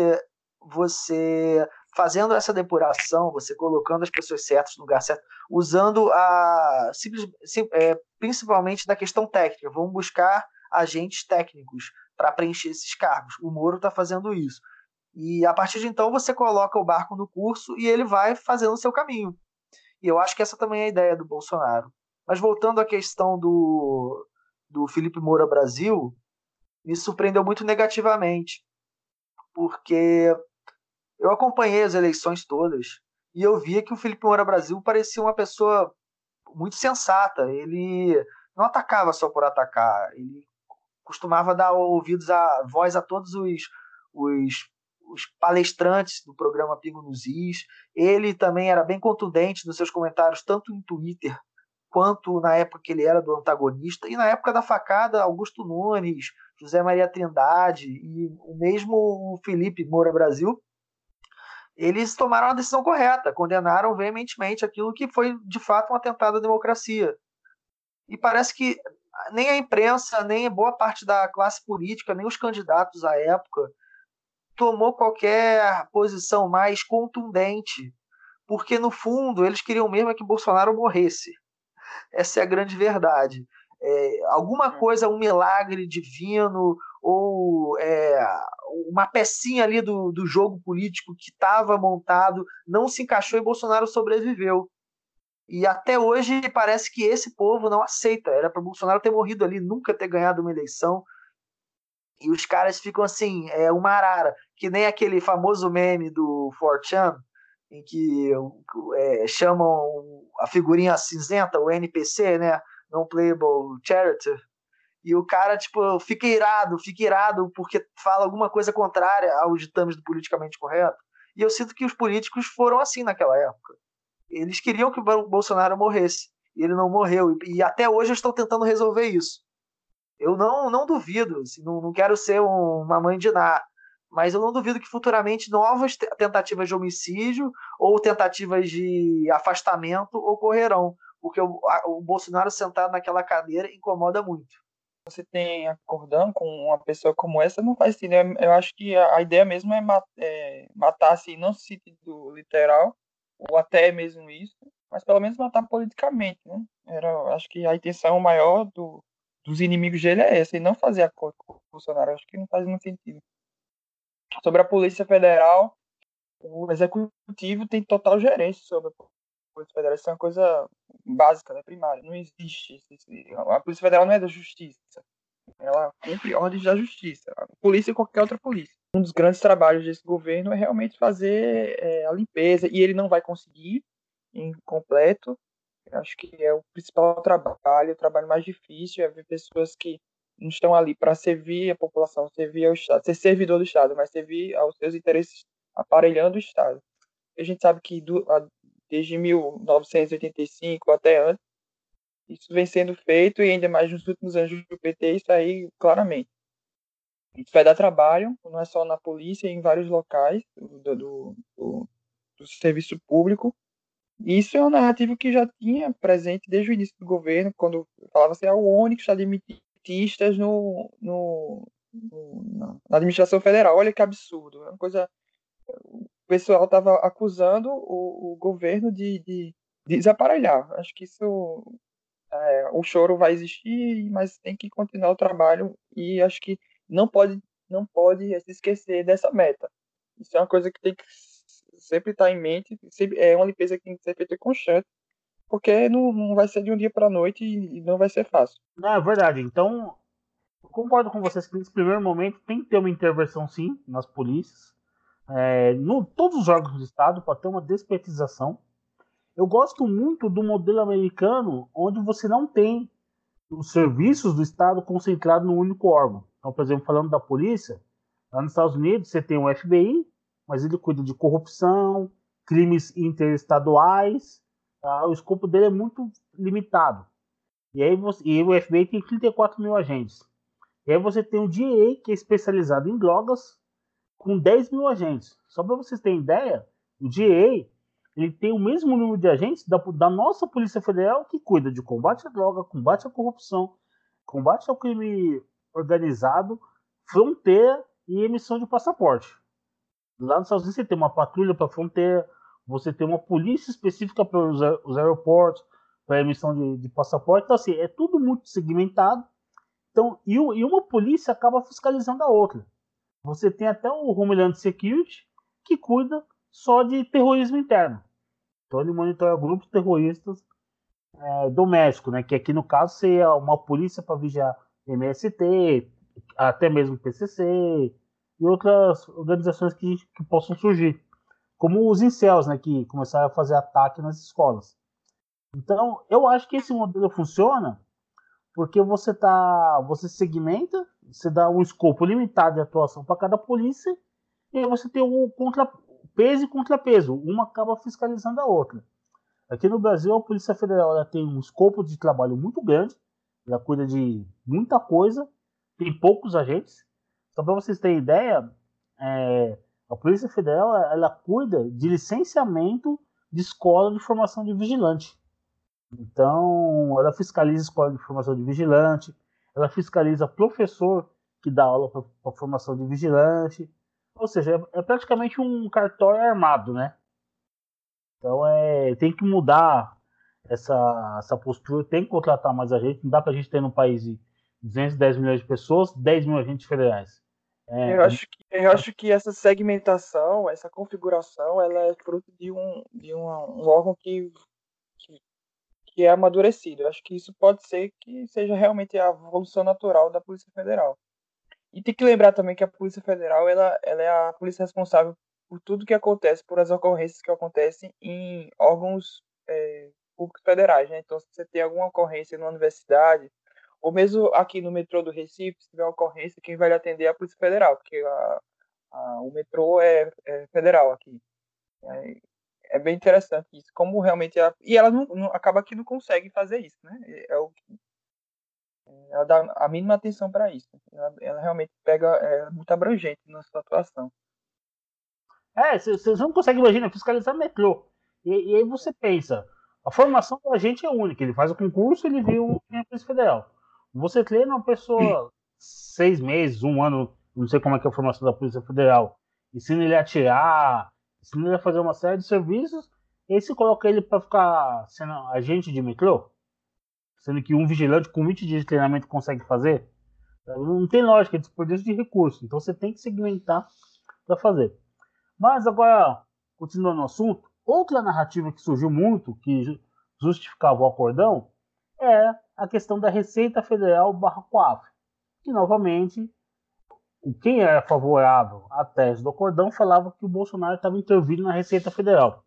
você fazendo essa depuração, você colocando as pessoas certas no lugar certo, usando a simples, sim, é, principalmente da questão técnica, vamos buscar agentes técnicos para preencher esses cargos. O Moro está fazendo isso. E a partir de então você coloca o barco no curso e ele vai fazendo o seu caminho. E eu acho que essa também é a ideia do Bolsonaro. Mas voltando à questão do, do Felipe Moura Brasil, me surpreendeu muito negativamente, porque eu acompanhei as eleições todas e eu via que o Felipe Moura Brasil parecia uma pessoa muito sensata. Ele não atacava só por atacar, ele costumava dar ouvidos a voz a todos os, os, os palestrantes do programa Pingo nos Is. Ele também era bem contundente nos seus comentários, tanto em Twitter quanto na época que ele era do antagonista, e na época da facada, Augusto Nunes, José Maria Trindade e o mesmo Felipe Moura Brasil, eles tomaram a decisão correta, condenaram veementemente aquilo que foi de fato um atentado à democracia. E parece que nem a imprensa, nem boa parte da classe política, nem os candidatos à época tomou qualquer posição mais contundente, porque no fundo eles queriam mesmo é que Bolsonaro morresse. Essa é a grande verdade. É, alguma hum. coisa, um milagre divino ou é, uma pecinha ali do, do jogo político que estava montado não se encaixou e Bolsonaro sobreviveu. E até hoje parece que esse povo não aceita. Era para Bolsonaro ter morrido ali, nunca ter ganhado uma eleição. E os caras ficam assim, é uma arara, que nem aquele famoso meme do Fortran, em que é, chamam a figurinha cinzenta, o NPC, né? Non-Playable Character. E o cara, tipo, fica irado, fica irado porque fala alguma coisa contrária aos ditames do politicamente correto. E eu sinto que os políticos foram assim naquela época. Eles queriam que o Bolsonaro morresse. E ele não morreu. E, até hoje estou tentando resolver isso. Eu não, não duvido, assim, não, não quero ser uma mãe de nada mas eu não duvido que futuramente novas tentativas de homicídio ou tentativas de afastamento ocorrerão, porque o, a, o Bolsonaro sentado naquela cadeira incomoda muito.
Você tem acordando com uma pessoa como essa, não faz sentido. Eu acho que a, ideia mesmo é, mat, é, matar, assim, não no sentido literal, ou até mesmo isso, mas pelo menos matar politicamente, né? Era, acho que a intenção maior do, dos inimigos dele é essa, e não fazer acordo com o Bolsonaro. Acho que não faz muito sentido. Sobre a Polícia Federal, o Executivo tem total gerência sobre a Polícia Federal. Isso é uma coisa básica, né, primária. Não existe. A Polícia Federal não é da Justiça. Ela cumpre ordens da Justiça. A polícia e qualquer outra polícia. Um dos grandes trabalhos desse governo é realmente fazer é, a limpeza. E ele não vai conseguir em completo. Acho que é o principal trabalho, o trabalho mais difícil é ver pessoas que não estão ali para servir a população, servir ao Estado, ser servidor do Estado, mas servir aos seus interesses aparelhando o Estado. A gente sabe que do, a, desde 1985 até antes, isso vem sendo feito e ainda mais nos últimos anos do PT, isso aí claramente. Vai dar trabalho, não é só na polícia, em vários locais do, do, do, do serviço público. Isso é uma narrativa que já tinha presente desde o início do governo, quando falava assim, ah, o ONU está demitindo petistas no, no, no, na administração federal. Olha que absurdo. É uma coisa. O pessoal estava acusando o, o governo de, de, de, desaparelhar. Acho que isso. É, o choro vai existir, mas tem que continuar o trabalho e acho que não pode não pode se esquecer dessa meta. Isso é uma coisa que tem que sempre estar em mente. É uma limpeza que tem que ser feita constante porque não, não vai ser de um dia para a noite e, não vai ser fácil.
Não, é verdade. Então, concordo com vocês que nesse primeiro momento tem que ter uma intervenção sim nas polícias, é, no todos os órgãos do Estado para ter uma despetização. Eu gosto muito do modelo americano, onde você não tem os serviços do Estado concentrados no único órgão. Então, por exemplo, falando da polícia, lá nos Estados Unidos você tem o FBI, mas ele cuida de corrupção, crimes interestaduais, Tá? O escopo dele é muito limitado. E aí você, e o FBI tem 34 mil agentes. E aí você tem o DEA, que é especializado em drogas, com 10 mil agentes. Só para vocês terem ideia, o DEA ele tem o mesmo número de agentes da, da, nossa Polícia Federal, que cuida de combate à droga, combate à corrupção, combate ao crime organizado, fronteira e emissão de passaporte. Lá nos Estados Unidos você tem uma patrulha para fronteira, você tem uma polícia específica para os, os aeroportos, para emissão de, de, passaporte. Então, assim, é tudo muito segmentado. Então, e, e, uma polícia acaba fiscalizando a outra. Você tem até o Homeland Security, que cuida só de terrorismo interno. Então, ele monitora grupos terroristas é, domésticos, né? que aqui no caso seria uma polícia para vigiar MST, até mesmo PCC e outras organizações que, que possam surgir como os incels, né, que começaram a fazer ataque nas escolas. Então, eu acho que esse modelo funciona porque você tá, você segmenta, você dá um escopo limitado de atuação para cada polícia e aí você tem o contra, peso e contrapeso, uma acaba fiscalizando a outra. Aqui no Brasil, a Polícia Federal tem um escopo de trabalho muito grande, ela cuida de muita coisa, tem poucos agentes. Só para vocês terem ideia, é, a Polícia Federal ela cuida de licenciamento de escola de formação de vigilante. Então, ela fiscaliza escola de formação de vigilante, ela fiscaliza professor que dá aula para formação de vigilante. Ou seja, é, é, praticamente um cartório armado, né? Então, é, tem que mudar essa, essa postura, tem que contratar mais agentes. Não dá para a gente ter no país de 210 milhões de pessoas, 10 mil agentes federais.
É, eu, acho que, eu acho que essa segmentação, essa configuração, ela é fruto de um, de um, um órgão que, que, que é amadurecido. Eu acho que isso pode ser que seja realmente a evolução natural da Polícia Federal. E tem que lembrar também que a Polícia Federal ela, ela é a polícia responsável por tudo que acontece, por as ocorrências que acontecem em órgãos é, públicos federais. Né? Então, se você tem alguma ocorrência numa universidade, ou mesmo aqui no metrô do Recife, se tiver uma ocorrência, quem vai atender é a Polícia Federal, porque a, a, o metrô é, é federal aqui. É, é, bem interessante isso, como realmente a, e ela não, não, acaba que não consegue fazer isso, né? É, o ela dá a mínima atenção para isso. Ela, ela, realmente pega é muito abrangente na sua atuação.
É, vocês não conseguem imaginar fiscalizar metrô. E, e, aí você pensa, a formação do agente é única. Ele faz o concurso, ele vira um Polícia Federal. Você treina uma pessoa seis meses, um ano, não sei como é que é a formação da Polícia Federal, ensina ele a atirar, ensina ele a fazer uma série de serviços, e aí você coloca ele para ficar sendo agente de metrô, sendo que um vigilante com 20 dias de treinamento consegue fazer. Não tem lógica, é desperdício de recurso. Então você tem que segmentar para fazer. Mas agora, continuando no assunto, outra narrativa que surgiu muito, que justificava o acordão, é a questão da Receita Federal barra Coaf, que novamente quem era favorável à tese do acordão falava que o Bolsonaro estava intervindo na Receita Federal,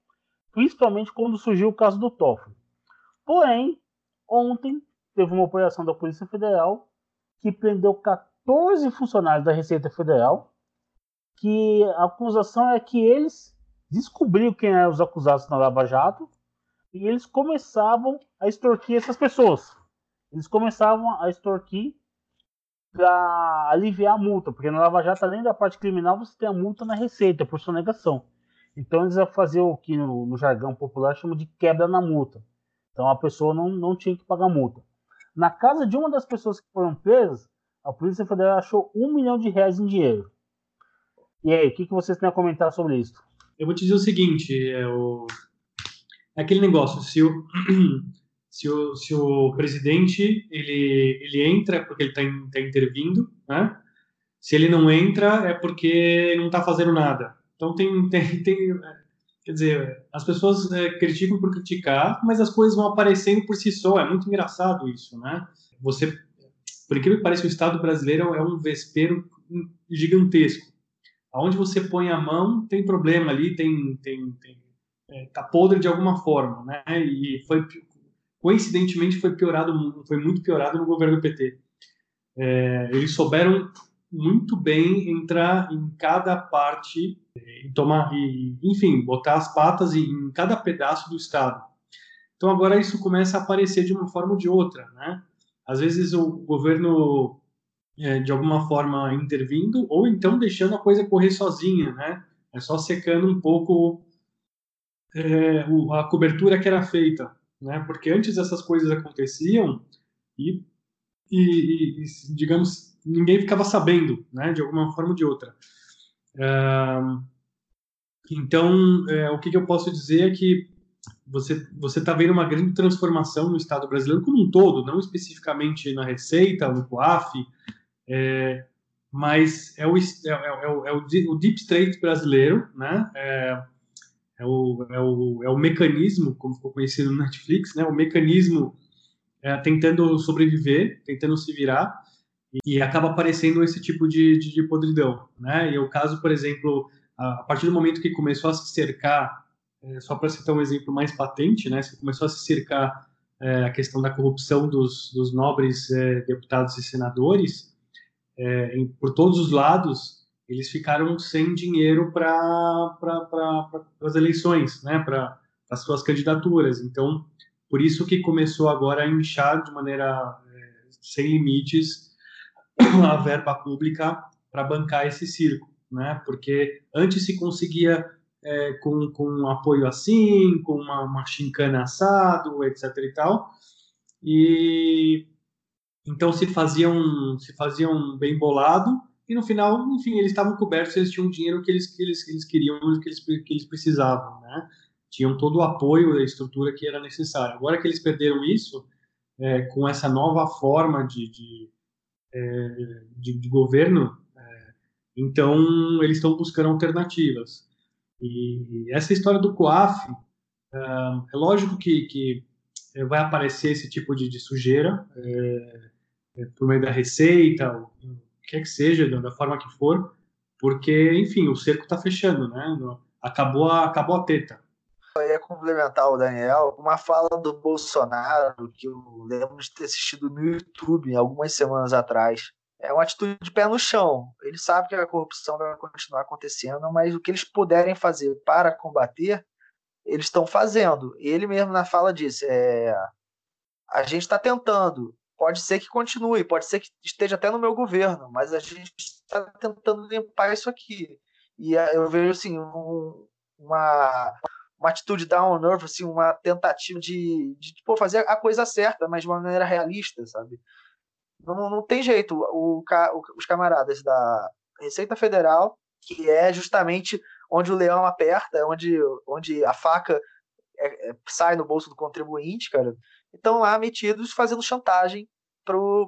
principalmente quando surgiu o caso do Toffoli. Porém, ontem teve uma operação da Polícia Federal que prendeu 14 funcionários da Receita Federal, que a acusação é que eles descobriram quem eram os acusados na Lava Jato e eles começavam a extorquir essas pessoas. Eles começavam a extorquir para aliviar a multa, porque na Lava Jato, além da parte criminal, você tem a multa na receita por sonegação. Então eles iam fazer o que no, no jargão popular chama de quebra na multa. Então a pessoa não, não tinha que pagar multa. Na casa de uma das pessoas que foram presas, a Polícia Federal achou um milhão de reais em dinheiro. E aí, o que, que vocês têm a comentar sobre isso?
Eu vou te dizer o seguinte, é, o... é aquele negócio, se o, se o, se o presidente ele, ele entra porque ele está tá intervindo, né? se ele não entra é porque não está fazendo nada. Então tem, tem, tem quer dizer, as pessoas é, criticam por criticar, mas as coisas vão aparecendo por si só. É muito engraçado isso, né? Você, por incrível que pareça, o Estado brasileiro é um vespeiro gigantesco. Aonde você põe a mão tem problema ali, tem, tem, tem é, tá podre de alguma forma, né? E foi coincidentemente foi piorado, foi muito piorado no governo PT. É, eles souberam muito bem entrar em cada parte e tomar, e, enfim, botar as patas em cada pedaço do Estado. Então agora isso começa a aparecer de uma forma ou de outra, né? Às vezes o governo é, de alguma forma intervindo ou então deixando a coisa correr sozinha, né? É só secando um pouco é, a cobertura que era feita né? Porque antes essas coisas aconteciam e, e, e digamos, ninguém ficava sabendo, né? De alguma forma ou de outra. Então, é, o que, que, eu posso dizer é que você você está vendo uma grande transformação no Estado brasileiro como um todo, não especificamente na Receita, no COAF, é, mas é o, é, é, o, é o Deep State brasileiro, né? É, é o, é o, é o mecanismo, como ficou conhecido no Netflix, né? O mecanismo é, tentando sobreviver, tentando se virar, e, acaba aparecendo esse tipo de, de, de, podridão, né? E o caso, por exemplo, a, partir do momento que começou a se cercar, é, só para citar um exemplo mais patente, né? Se começou a se cercar é, a questão da corrupção dos, dos nobres é, deputados e senadores, é, em, por todos os lados, eles ficaram sem dinheiro para as eleições, né, para as suas candidaturas. Então, por isso que começou agora a inchar de maneira é, sem limites a verba pública para bancar esse circo, né? Porque antes se conseguia é, com, com apoio assim, com uma, uma chincana assado, etc e tal, e então se faziam se faziam bem bolado e no final, enfim, eles estavam cobertos, eles tinham o dinheiro que eles, que eles, que eles queriam, que eles, que eles precisavam, né? Tinham todo o apoio da estrutura que era necessário. Agora que eles perderam isso, é, com essa nova forma de, de, é, de, de governo, é, então eles estão buscando alternativas. E essa história do COAF, é, é lógico que, que vai aparecer esse tipo de, de sujeira é, é, por meio da receita, quer que seja, da forma que for, porque, enfim, o cerco está fechando, né? Acabou a, acabou a teta.
Complementar o Daniel, uma fala do Bolsonaro que eu lembro de ter assistido no YouTube algumas semanas atrás. É uma atitude de pé no chão. Ele sabe que a corrupção vai continuar acontecendo, mas o que eles puderem fazer para combater, eles estão fazendo. Ele mesmo na fala disse: é, a gente está tentando, pode ser que continue, pode ser que esteja até no meu governo, mas a gente está tentando limpar isso aqui. E eh, eu vejo assim um, uma, uma atitude down nerve, assim, uma tentativa de, de fazer a coisa certa, mas de uma maneira realista, sabe? Não, não tem jeito. O, o, os camaradas da Receita Federal, que é justamente onde o leão aperta, onde, onde a faca é, é, sai no bolso do contribuinte, cara, estão lá metidos fazendo chantagem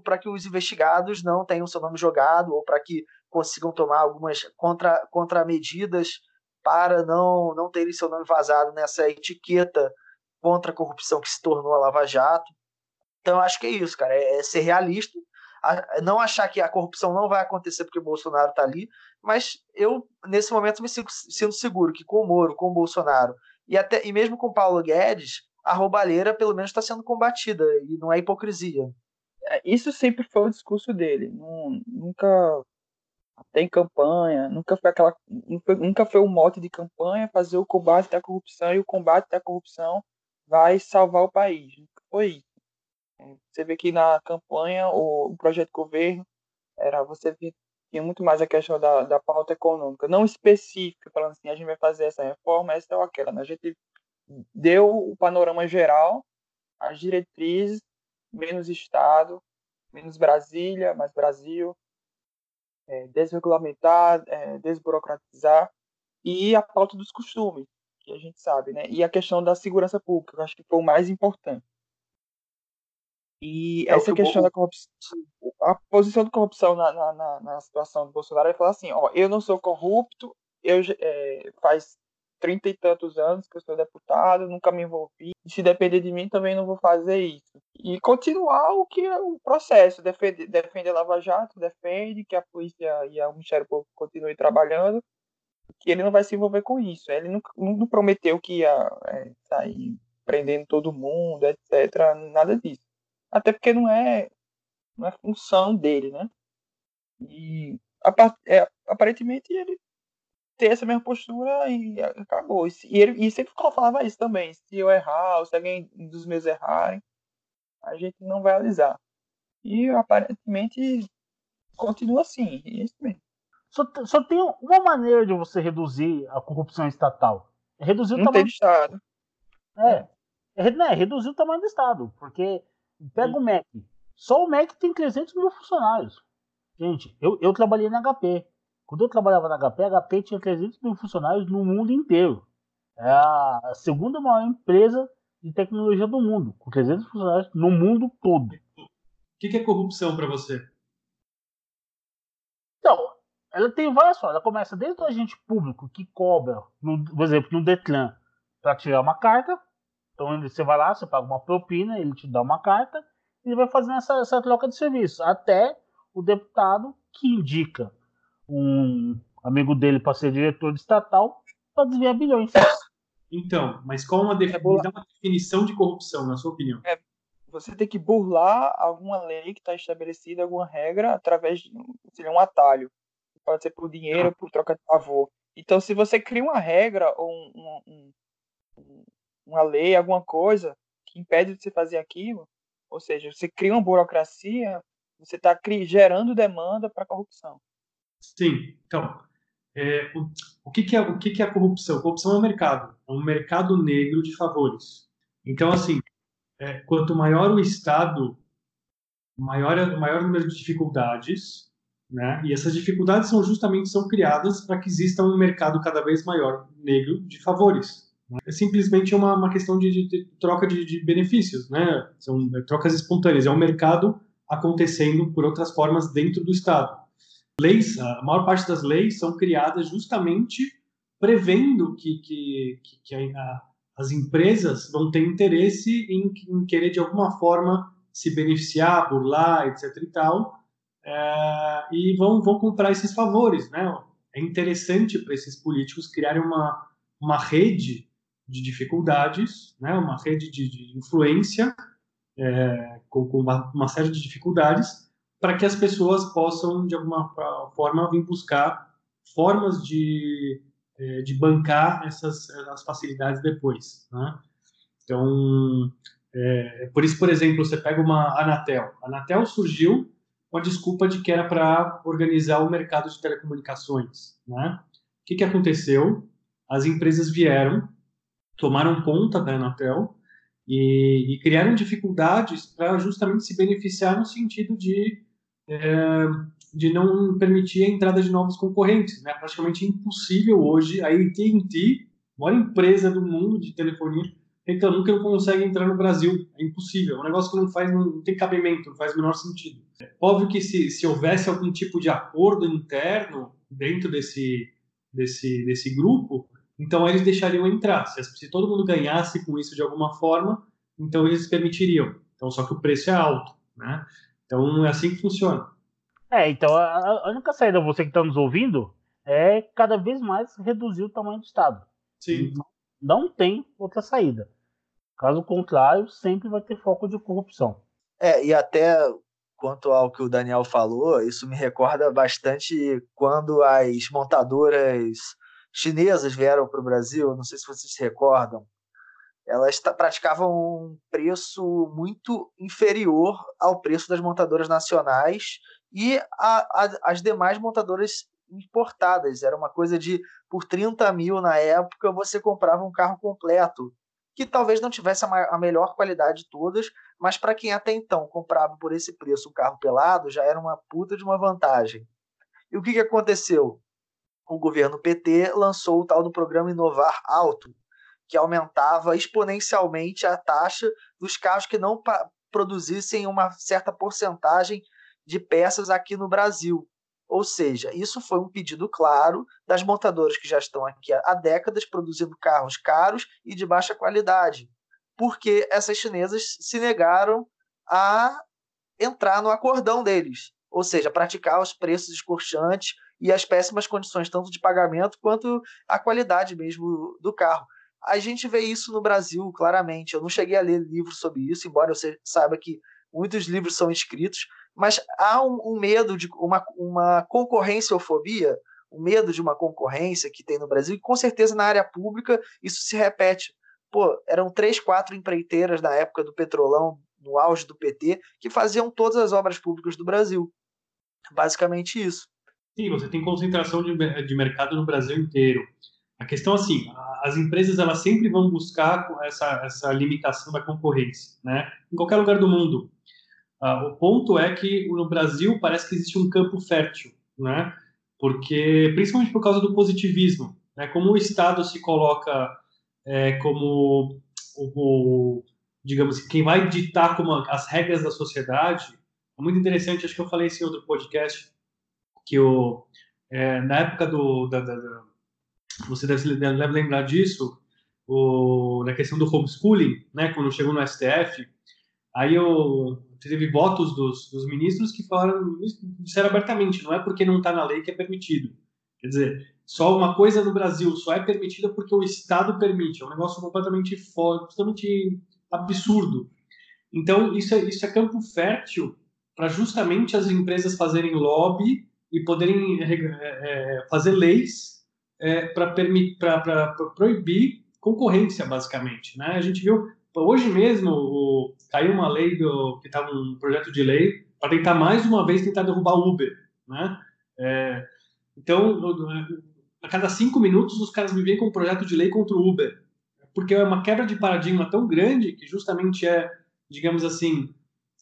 para que os investigados não tenham seu nome jogado ou para que consigam tomar algumas contra, contramedidas para não, não terem seu nome vazado nessa etiqueta contra a corrupção que se tornou a Lava Jato. Então, acho que é isso, cara, é, é ser realista, não achar que a corrupção não vai acontecer porque o Bolsonaro está ali, mas eu, nesse momento, me sinto, sinto seguro que com o Moro, com o Bolsonaro e, até, e mesmo com o Paulo Guedes, a roubalheira pelo menos está sendo combatida e não é hipocrisia.
é, isso sempre foi o discurso dele. nunca tem campanha, nunca foi aquela, nunca foi um mote de campanha fazer o combate da corrupção e o combate da corrupção vai salvar o país. Nunca foi isso. É, você vê que na campanha o, o projeto de governo era você tinha muito mais a questão da, da pauta econômica, não específica, falando assim, a gente vai fazer essa reforma, essa ou aquela. Né? A gente deu o panorama geral, as diretrizes, menos Estado, menos Brasília, mais Brasil, é, desregulamentar, é, desburocratizar, e a pauta dos costumes, que a gente sabe, né? E a questão da segurança pública, que eu acho que foi o mais importante. E é essa questão da corrupção, a posição de corrupção na, na, na, situação do Bolsonaro é falar assim, ó, eu não sou corrupto, eu é, faz trinta e tantos anos que eu sou deputado, nunca me envolvi, se depender de mim também não vou fazer isso. E continuar o que é o processo, defende, defende a Lava Jato, defende que a polícia e o Ministério Público continuem trabalhando, que ele não vai se envolver com isso. Ele não, não prometeu que ia é, sair prendendo todo mundo, etc. Nada disso. Até porque não é, não é função dele, né? E é, aparentemente ele tem essa mesma postura e acabou. E, ele, e sempre falava isso também. Se eu errar, ou se alguém dos meus errarem, a gente não vai alisar. E aparentemente continua assim. É isso mesmo.
Só, só tem uma maneira de você reduzir a corrupção estatal. É reduzir
não
o tamanho.
do Estado.
É. É, é reduzir o tamanho do Estado. Porque Pega o MEC. Só o MEC tem 300 mil funcionários. Gente, eu, eu trabalhei na HP. Quando eu trabalhava na HP, a HP tinha 300 mil funcionários no mundo inteiro. É a segunda maior empresa de tecnologia do mundo, com 300 funcionários no mundo todo. O
que, que é corrupção para você?
Então, ela tem várias formas. Ela começa desde o agente público que cobra, no, por exemplo, no Detran, para tirar uma carta, então você vai lá, você paga uma propina, ele te dá uma carta, e ele vai fazendo essa, essa troca de serviço. Até o deputado que indica um amigo dele para ser diretor de estatal para desviar bilhões.
Então, mas qual uma, é uma definição de corrupção, na sua opinião?
É, você tem que burlar alguma lei que está estabelecida, alguma regra, através de seria um atalho. Pode ser por dinheiro, ou por troca de favor. Então, se você cria uma regra ou um, um, um, uma lei, alguma coisa que impede de você fazer aquilo, ou seja, você cria uma burocracia, você está gerando demanda para corrupção.
Sim, então, é, o, o, que, que, é, o que, que é a corrupção? corrupção é um mercado, é um mercado negro de favores. Então, assim, é, quanto maior o Estado, maior, maior o número de dificuldades, né? E essas dificuldades são justamente são criadas para que exista um mercado cada vez maior negro de favores. É simplesmente uma, uma questão de, de, de troca de, de, benefícios, né? São é, trocas espontâneas. É um mercado acontecendo por outras formas dentro do Estado. Leis, a maior parte das leis são criadas justamente prevendo que, que, que a, as empresas vão ter interesse em, em, querer de alguma forma se beneficiar, burlar, etc. e tal, é, e vão, vão comprar esses favores, né? É interessante para esses políticos criarem uma, uma rede de dificuldades, né, uma rede de, de influência é, com, com uma, uma, série de dificuldades para que as pessoas possam, de alguma forma, vir buscar formas de, é, de bancar essas as facilidades depois. Né? Então, é, por isso, por exemplo, você pega uma Anatel. A Anatel surgiu com a desculpa de que era para organizar o mercado de telecomunicações. Né? O que, que aconteceu? As empresas vieram tomaram conta da Anatel e, e criaram dificuldades para justamente se beneficiar no sentido de, é, de não permitir a entrada de novos concorrentes. Né? praticamente impossível hoje a AT&T, maior empresa do mundo de telefonia, reclamando que não consegue entrar no Brasil. É impossível. É um negócio que não faz, não tem cabimento, não faz o menor sentido. É óbvio que se, se houvesse algum tipo de acordo interno dentro desse, desse, desse grupo, então eles deixariam entrar. Se, se, todo mundo ganhasse com isso de alguma forma, então eles permitiriam. Então só que o preço é alto, né? Então é assim que funciona.
É, então a, a única saída você que está nos ouvindo é cada vez mais reduzir o tamanho do Estado.
Sim.
Não, não tem outra saída. Caso contrário, sempre vai ter foco de corrupção.
É, e até quanto ao que o Daniel falou, isso me recorda bastante quando as montadoras chinesas vieram para o Brasil. Não sei se vocês se recordam. Elas praticavam um preço muito inferior ao preço das montadoras nacionais e a, a, as demais montadoras importadas. Era uma coisa de por 30 mil na época você comprava um carro completo que talvez não tivesse a, a melhor qualidade de todas, mas para quem até então comprava por esse preço um carro pelado, já era uma puta de uma vantagem. E o que, que aconteceu? O governo PT lançou o tal do programa Inovar Alto, que aumentava exponencialmente a taxa dos carros que não produzissem uma certa porcentagem de peças aqui no Brasil. Ou seja, isso foi um pedido claro das montadoras que já estão aqui há décadas produzindo carros caros e de baixa qualidade, porque essas chinesas se negaram a entrar no acordão deles, ou seja, praticar os preços escorchantes e as péssimas condições tanto de pagamento quanto a qualidade mesmo do carro. A gente vê isso no Brasil claramente. Eu não cheguei a ler livros sobre isso, embora eu saiba que muitos livros são escritos, mas há um, um medo de uma, uma concorrênciofobia, o um medo de uma concorrência que tem no Brasil, e com certeza na área pública isso se repete. Pô, eram três, quatro empreiteiras na época do Petrolão, no auge do PT, que faziam todas as obras públicas do Brasil. Basicamente isso.
Sim, você tem concentração de, de mercado no Brasil inteiro. A questão assim, as empresas elas sempre vão buscar essa, essa limitação da concorrência, né? Em qualquer lugar do mundo. Uh, o ponto é que no Brasil parece que existe um campo fértil, né? Porque principalmente por causa do positivismo, né? Como o Estado se coloca é, como o, o, digamos quem vai ditar como as regras da sociedade. É muito interessante, acho que eu falei em outro podcast que o é, na época do da, da, da você deve, deve lembrar disso, o, na questão do homeschooling, né, quando chegou no STF, aí eu, teve votos dos, dos ministros que falaram, disseram abertamente, não é porque não está na lei que é permitido. Quer dizer, só uma coisa no Brasil só é permitida porque o Estado permite, é um negócio completamente fora, completamente absurdo. Então, isso é, isso é campo fértil para justamente as empresas fazerem lobby e poderem é, fazer leis é, para proibir concorrência, basicamente. Né? A gente viu, hoje mesmo, o, caiu uma lei, do, que estava um projeto de lei, para tentar mais uma vez tentar derrubar o Uber. Né? É, então, a cada cinco minutos, os caras me vêm com um projeto de lei contra o Uber. Porque é uma quebra de paradigma tão grande que justamente é, digamos assim,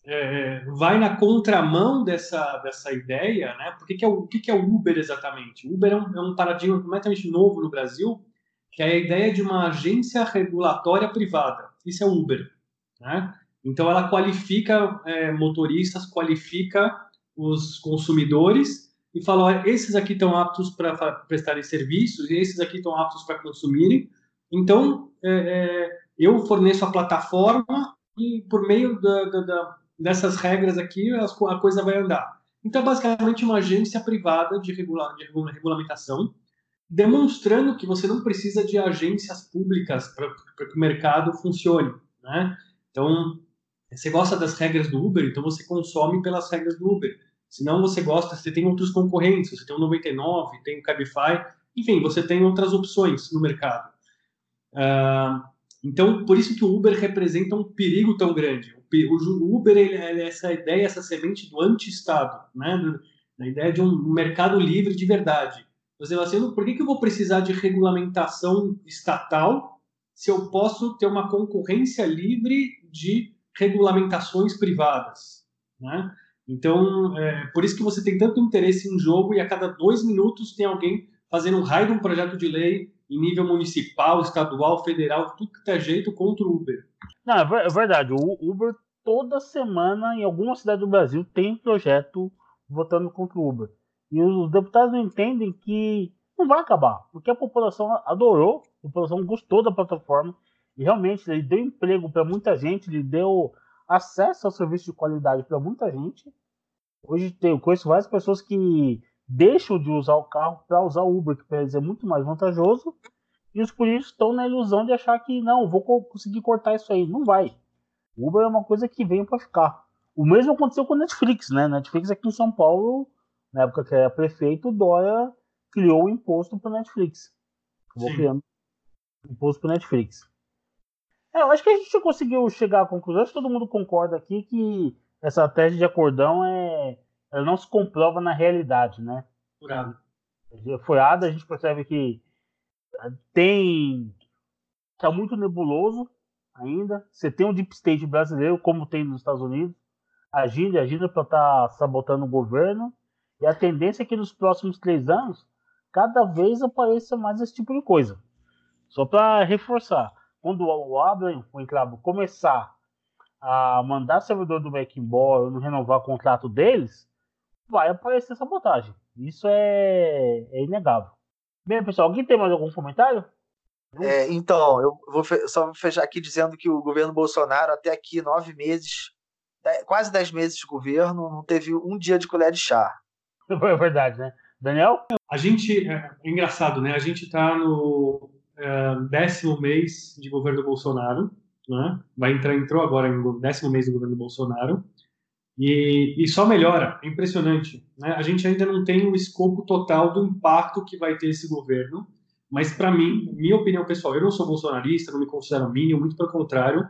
é, vai na contramão dessa, dessa ideia, né? Porque que é o, que, é o Uber exatamente? O Uber é um, é um paradigma completamente novo no Brasil, que é a ideia de uma agência regulatória privada. Isso é o Uber, né? Então ela qualifica é, motoristas, qualifica os consumidores e fala: ó, esses aqui estão aptos para prestarem serviços e esses aqui estão aptos para consumirem. Então é, é, eu forneço a plataforma e por meio da, da dessas regras aqui, a coisa vai andar. Então, basicamente uma agência privada de, de regulamentação, demonstrando que você não precisa de agências públicas para que o mercado funcione. Né? Então, você gosta das regras do Uber, então você consome pelas regras do Uber. Se não você gosta, você tem outros concorrentes, você tem o 99, tem o Cabify, enfim, você tem outras opções no mercado. Uh, então, por isso que o Uber representa um perigo tão grande o Uber ele, ele essa ideia, essa semente do anti-Estado, né? a ideia de um mercado livre de verdade. Você vai assim, por que, que eu vou precisar de regulamentação estatal se eu posso ter uma concorrência livre de regulamentações privadas? Né? Então, é, por isso que você tem tanto interesse em jogo e a cada dois minutos tem alguém fazendo um raio de um projeto de lei em nível municipal, estadual, federal, tudo que é jeito contra o Uber.
Não, é verdade. O Uber toda semana em alguma cidade do Brasil tem projeto votando contra o Uber. E os deputados não entendem que não vai acabar, porque a população adorou, a população gostou da plataforma e realmente ele deu emprego para muita gente, ele deu acesso ao serviço de qualidade para muita gente. Hoje eu conheço várias pessoas que deixam de usar o carro para usar o Uber, que para eles é muito mais vantajoso, e os políticos estão na ilusão de achar que não, vou conseguir cortar isso aí. Não vai. O Uber é uma coisa que veio para ficar. O mesmo aconteceu com a Netflix, né? Netflix aqui em São Paulo, na época que era prefeito, o Dória criou o imposto para Netflix. Vou criando imposto para Netflix. É, eu acho que a gente conseguiu chegar à conclusão, acho que todo mundo concorda aqui que essa tese de acordão é, ela não se comprova na realidade, né?
Furado.
Furada, a gente percebe que tem. tá muito nebuloso ainda. Você tem um deep state brasileiro, como tem nos Estados Unidos, agindo, agindo para estar tá sabotando o governo. E a tendência é que nos próximos três anos, cada vez apareça mais esse tipo de coisa. Só para reforçar, quando o Abraham, o enclavo, começar a mandar servidor do Mac embora ou não renovar o contrato deles, vai aparecer sabotagem. Isso é, é inegável. Bem, pessoal, alguém tem mais algum comentário?
É, então, eu vou só fechar aqui dizendo que o governo Bolsonaro, até aqui, nove meses, quase dez meses de governo, não teve um dia de colher de chá.
É verdade, né? Daniel?
A gente, é, é engraçado, né? A gente está no é, décimo mês de governo Bolsonaro, né? Vai entrar, entrou agora no décimo mês do governo Bolsonaro. E, e, só melhora, é impressionante. Né? A gente ainda não tem o escopo total do impacto que vai ter esse governo, mas para mim, minha opinião pessoal, eu não sou bolsonarista, não me considero mínimo, muito pelo contrário,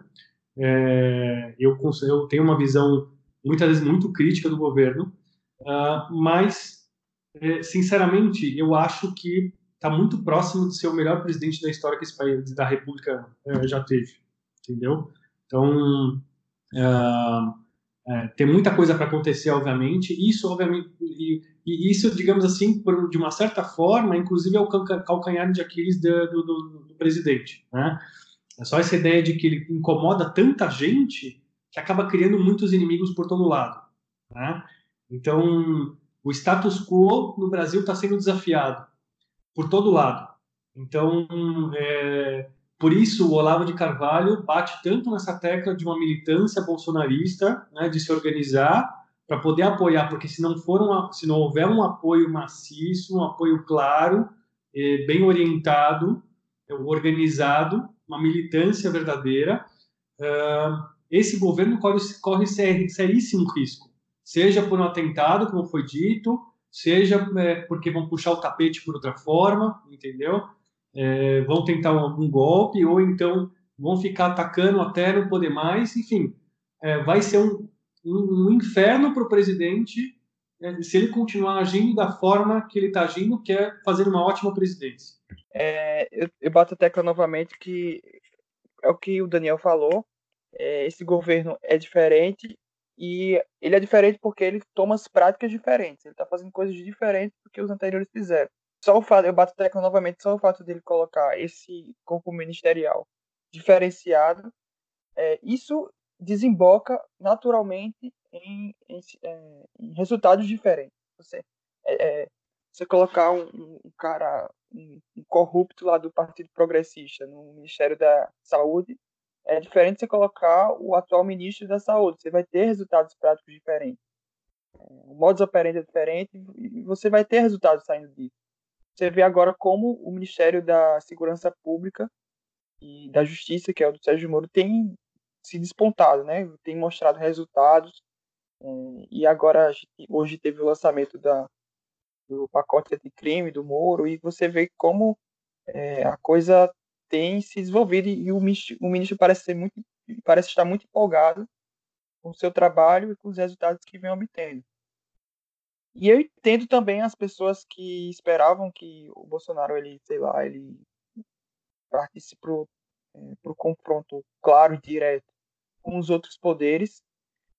é, eu, eu, tenho uma visão muitas vezes muito crítica do governo, uh, mas é, sinceramente eu acho que está muito próximo de ser o melhor presidente da história que esse país, da República é, já teve, entendeu? Então uh, é, tem muita coisa para acontecer, obviamente. Isso, obviamente, e, e, isso, digamos assim, por, de uma certa forma, inclusive é o calcanhar de Aquiles do, do, do, do presidente. Né? É só essa ideia de que ele incomoda tanta gente que acaba criando muitos inimigos por todo lado. Né? Então, o status quo no Brasil está sendo desafiado por todo lado. Então, é, por isso, o Olavo de Carvalho bate tanto nessa tecla de uma militância bolsonarista, né, de se organizar para poder apoiar, porque se não for um, se não houver um apoio maciço, um apoio claro, eh, bem orientado, organizado, uma militância verdadeira, uh, esse governo corre, corre seríssimo risco, seja por um atentado, como foi dito, seja é, porque vão puxar o tapete por outra forma, entendeu? É, vão tentar algum golpe, ou então vão ficar atacando até não poder mais, enfim, é, vai ser um, um, um inferno para o presidente é, se ele continuar agindo da forma que ele está agindo, que é fazer uma ótima presidência.
É, eu, eu bato a tecla novamente que é o que o Daniel falou, é, esse governo é diferente e ele é diferente porque ele toma as práticas diferentes, ele está fazendo coisas diferentes do que os anteriores fizeram só o fato, eu bato tecla novamente, só o fato dele colocar esse corpo ministerial diferenciado, é, isso desemboca naturalmente em, em, é, em resultados diferentes. Você, é, é você colocar um, um cara, um, um, corrupto lá do Partido Progressista no Ministério da Saúde, é diferente de você colocar o atual ministro da Saúde. Você vai ter resultados práticos diferentes. É, o modus operandi é diferente e você vai ter resultados saindo disso. Você vê agora como o Ministério da Segurança Pública e da Justiça, que é o do Sérgio Moro, tem se despontado, né? Tem mostrado resultados. É, e agora, hoje teve o lançamento da, do pacote de crime do Moro, e você vê como é, a coisa tem se desenvolvido e o ministro, o ministro parece ser muito parece estar muito empolgado com o seu trabalho e com os resultados que vem obtendo. E eu entendo também as pessoas que esperavam que o Bolsonaro, ele, sei lá, ele partisse pro, é, pro confronto claro e direto com os outros poderes.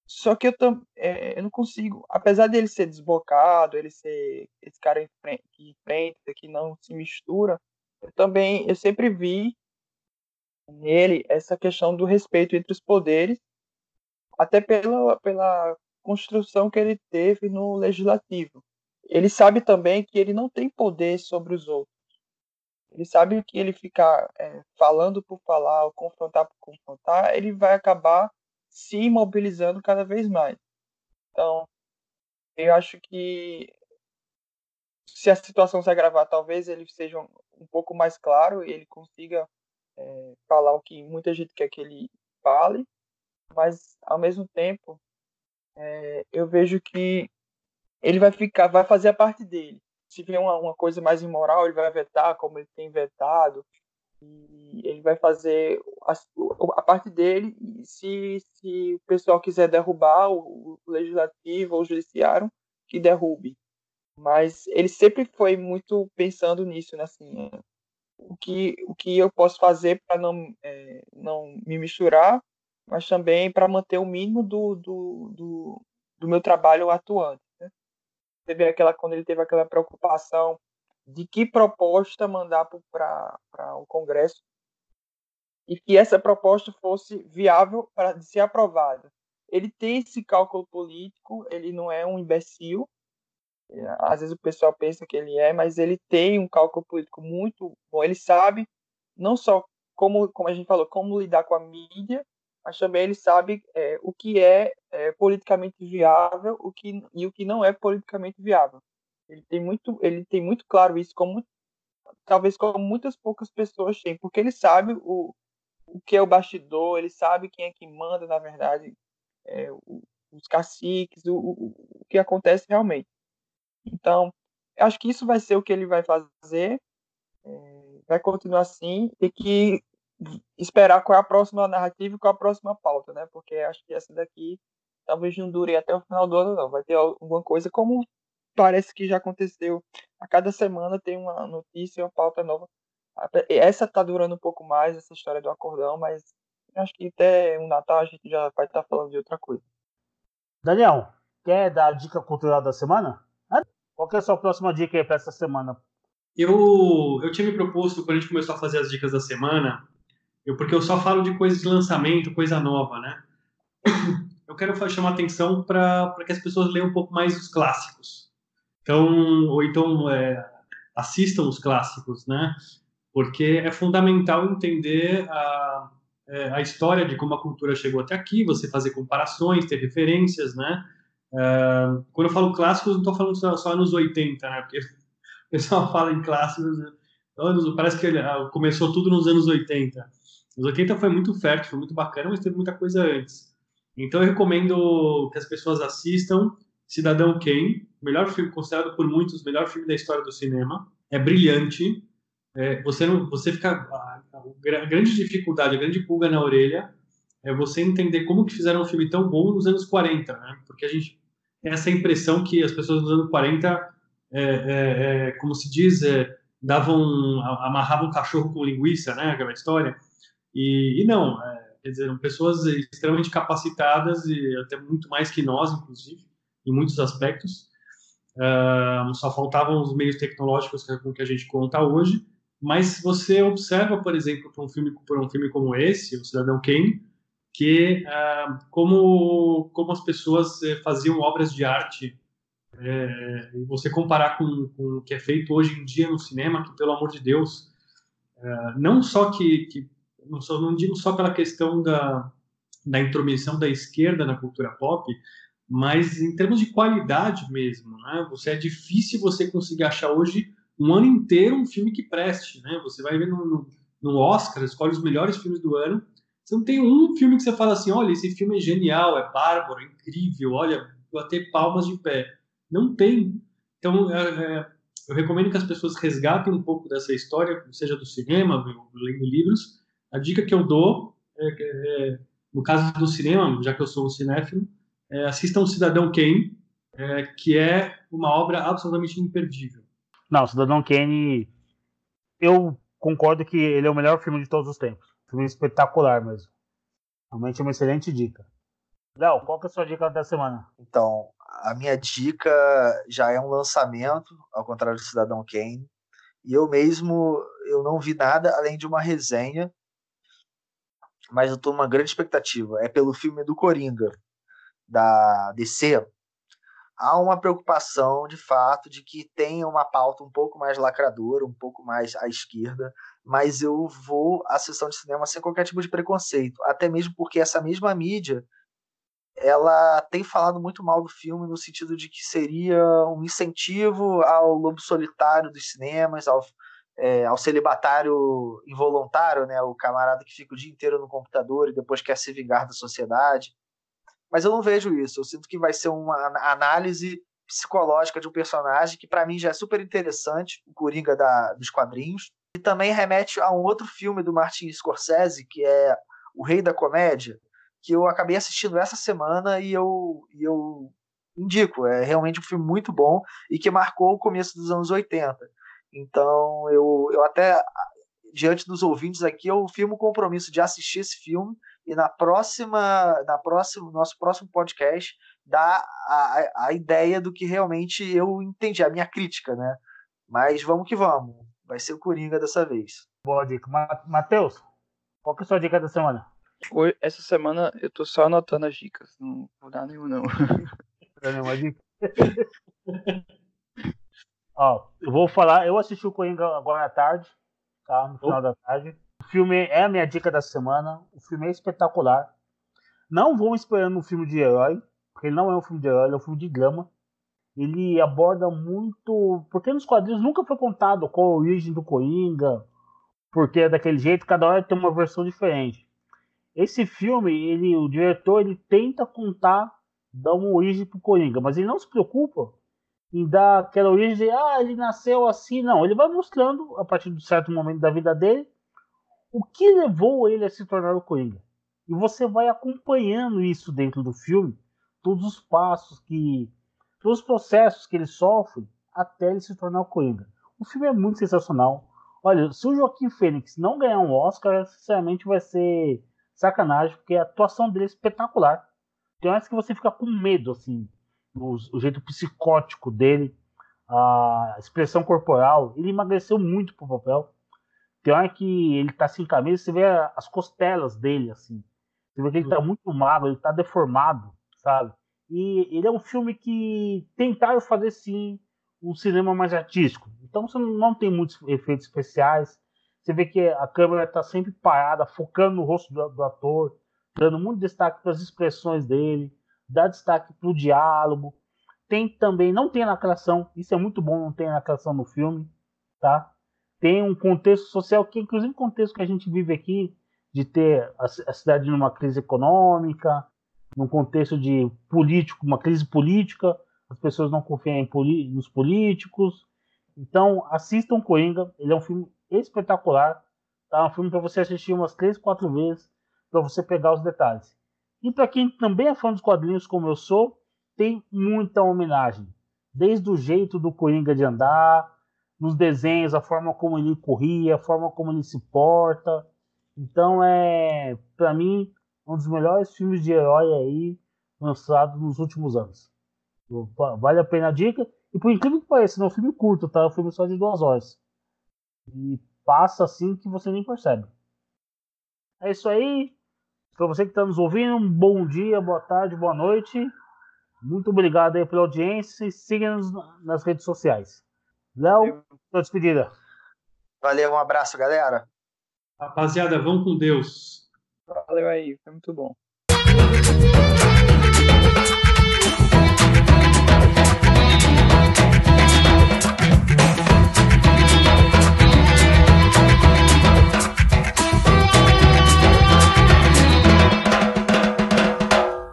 Só que eu, tam, é, eu não consigo, apesar dele ser desbocado, ele ser esse cara que enfrenta, que não se mistura, eu também, eu sempre vi nele essa questão do respeito entre os poderes, até pela, pela construção que ele teve no legislativo. Ele sabe também que ele não tem poder sobre os outros. Ele sabe que ele ficar é, falando por falar, ou confrontar por confrontar, ele vai acabar se imobilizando cada vez mais. Então, eu acho que se a situação se agravar, talvez ele seja um, pouco mais claro e ele consiga é, falar o que muita gente quer que ele fale, mas ao mesmo tempo é, eu vejo que ele vai ficar, vai fazer a parte dele. Se vier uma, uma coisa mais imoral, ele vai vetar, como ele tem vetado, e ele vai fazer a, a parte dele. Se, se o pessoal quiser derrubar o, o legislativo ou o judiciário, que derrube. Mas ele sempre foi muito pensando nisso, né? Assim, o que, o que eu posso fazer para não, é, não me misturar, mas também para manter o mínimo do, do, do, do meu trabalho atuante. Né? Teve aquela, quando ele teve aquela preocupação de que proposta mandar para o Congresso e que essa proposta fosse viável para ser aprovada. Ele tem esse cálculo político, ele não é um imbecil, às vezes o pessoal pensa que ele é, mas ele tem um cálculo político muito bom. Ele sabe não só como, como a gente falou, como lidar com a mídia, mas também ele sabe é, o que é, é, politicamente viável, o que e o que não é politicamente viável. Ele tem muito, ele tem muito claro isso, como talvez como muitas poucas pessoas têm, porque ele sabe o, o que é o bastidor, ele sabe quem é que manda, na verdade, é, os caciques, o, o, o que acontece realmente. Então, acho que isso vai ser o que ele vai fazer, é, vai continuar assim, e que esperar qual é a próxima narrativa e qual é a próxima pauta, né? Porque acho que essa daqui talvez não dure até o final do ano, não. Vai ter alguma coisa como parece que já aconteceu. A cada semana tem uma notícia, uma pauta nova. Essa tá durando um pouco mais, essa história do acordão, mas acho que até o Natal a gente já vai estar tá falando de outra coisa.
Daniel, quer dar a dica cultural da semana? Qual é a sua próxima dica aí para essa semana?
Eu, eu tinha me proposto, quando a gente começou a fazer as dicas da semana, eu, porque eu só falo de coisas de lançamento, coisa nova, né? Eu quero chamar atenção para que as pessoas leiam um pouco mais os clássicos. Então, ou então é, assistam os clássicos, né? Porque é fundamental entender a, é, a história de como a cultura chegou até aqui, você fazer comparações, ter referências, né? Uh, quando eu falo clássicos, não estou falando só, só, anos 80, né? Porque o pessoal fala em clássicos, anos, parece que uh, começou tudo nos anos 80. Os 80 foi muito fértil, foi muito bacana, mas teve muita coisa antes. Então eu recomendo que as pessoas assistam Cidadão Kane, melhor filme considerado por muitos, melhor filme da história do cinema. É brilhante. É, você não, você fica a, a grande dificuldade, a grande pulga na orelha é você entender como que fizeram um filme tão bom nos anos 40, né? Porque a gente essa impressão que as pessoas nos anos 40, é, é, é, como se diz, é, davam, amarravam um cachorro com linguiça, né? Aquela história. E, e não, é, quer dizer, eram pessoas extremamente capacitadas e até muito mais que nós, inclusive, em muitos aspectos. Uh, só faltavam os meios tecnológicos com que a gente conta hoje. Mas você observa, por exemplo, um filme, por um filme como esse, O Cidadão Kane, que ah, como como as pessoas eh, faziam obras de arte é, você comparar com, com, o que é feito hoje em dia no cinema que pelo amor de Deus é, não só que, que não, só, não digo só pela questão da da intromissão da esquerda na cultura pop mas em termos de qualidade mesmo né você é difícil você conseguir achar hoje um ano inteiro um filme que preste né você vai ver no, no, no Oscar escolhe os melhores filmes do ano você não tem um filme que você fala assim, olha, esse filme é genial, é bárbaro, é incrível, olha, bater palmas de pé. Não tem. Então, é, é, eu recomendo que as pessoas resgatem um pouco dessa história, seja do cinema, lendo livros. A dica que eu dou, é, é, no caso do cinema, já que eu sou um cinéfilo, é, assistam Cidadão Kane, é, que é uma obra absolutamente imperdível.
Não, Cidadão Kane, eu concordo que ele é o melhor filme de todos os tempos. Filme espetacular mesmo. Realmente é uma excelente dica. Léo, qual que é a sua dica da semana?
Então, a minha dica já é um lançamento, ao contrário do Cidadão Kane. E eu mesmo, eu não vi nada além de uma resenha, mas eu estou numa grande expectativa. É pelo filme do Coringa, da DC. Há uma preocupação, de fato, de que tenha uma pauta um pouco mais lacradora, um pouco mais à esquerda, mas eu vou à sessão de cinema sem qualquer tipo de preconceito, até mesmo porque essa mesma mídia ela tem falado muito mal do filme no sentido de que seria um incentivo ao lobo solitário dos cinemas, ao, é, ao celibatário involuntário, né, o camarada que fica o dia inteiro no computador e depois quer se vingar da sociedade. mas eu não vejo isso. Eu sinto que vai ser uma análise psicológica de um personagem que para mim já é super interessante, o Coringa da, dos quadrinhos. E também remete a um outro filme do Martin Scorsese, que é O Rei da Comédia, que eu acabei assistindo essa semana e eu, e eu indico. É realmente um filme muito bom e que marcou o começo dos anos 80. Então, eu, eu até, diante dos ouvintes aqui, eu firmo o compromisso de assistir esse filme e na próxima, na próxima, nosso próximo podcast, dar a, a ideia do que realmente eu entendi, a minha crítica, né? Mas vamos que vamos. Vai ser o Coringa dessa vez.
Boa dica. Matheus, qual que é a sua dica da semana?
Essa semana eu tô só anotando as dicas. Não vou dar nenhuma, não. Não nenhuma dica?
Ó, eu vou falar, eu assisti o Coringa agora à tarde, tá? No final oh. da tarde. O filme é a minha dica da semana. O filme é espetacular. Não vou esperando um filme de herói, porque ele não é um filme de herói, ele é um filme de drama. Ele aborda muito. Porque nos quadrinhos nunca foi contado qual a origem do Coringa, porque é daquele jeito, cada hora tem uma versão diferente. Esse filme, ele, o diretor, ele tenta contar, dar uma origem pro Coringa, mas ele não se preocupa em dar aquela origem de, ah, ele nasceu assim. Não, ele vai mostrando, a partir de certo momento da vida dele, o que levou ele a se tornar o Coringa. E você vai acompanhando isso dentro do filme, todos os passos que. todos os processos que ele sofre até ele se tornar o Coringa. O filme é muito sensacional. Olha, se o Joaquim Fênix não ganhar um Oscar, sinceramente vai ser sacanagem, porque a atuação dele é espetacular. Tem horas que você fica com medo, assim, o, o jeito psicótico dele, a expressão corporal. Ele emagreceu muito pro papel. Tem hora que ele tá sem camisa, você vê as costelas dele, assim. Você vê que ele tá muito magro, ele tá deformado, sabe? E ele é um filme que tentaram fazer, sim, um cinema mais artístico. Então você não tem muitos efeitos especiais. Você vê que a câmera está sempre parada, focando no rosto do, do ator, dando muito destaque para as expressões dele, dá destaque para o diálogo. Tem também, não tem lacração, isso é muito bom, não tem lacração no filme, tá? Tem um contexto social que, inclusive, o contexto que a gente vive aqui, de ter a, a cidade numa crise econômica, num contexto de político, uma crise política, as pessoas não confiam em, nos políticos. Então, assistam Coringa, ele é um filme espetacular, tá? Um filme para você assistir umas três, quatro vezes, para você pegar os detalhes. E para quem também é fã dos quadrinhos como eu sou, tem muita homenagem. Desde o jeito do Coringa de andar, nos desenhos, a forma como ele corria, a forma como ele se porta. Então é, para mim, um dos melhores filmes de herói aí lançados nos últimos anos. Vale a pena a dica. E por incrível que pareça, não é um filme curto, tá? É um filme só de duas horas. E passa assim que você nem percebe. É isso aí. Para você que está nos ouvindo, um bom dia, boa tarde, boa noite. Muito obrigado aí pela audiência e siga-nos nas redes sociais. Léo, sua despedida.
Valeu, um abraço, galera.
Rapaziada, vão com Deus.
Valeu aí, foi muito bom.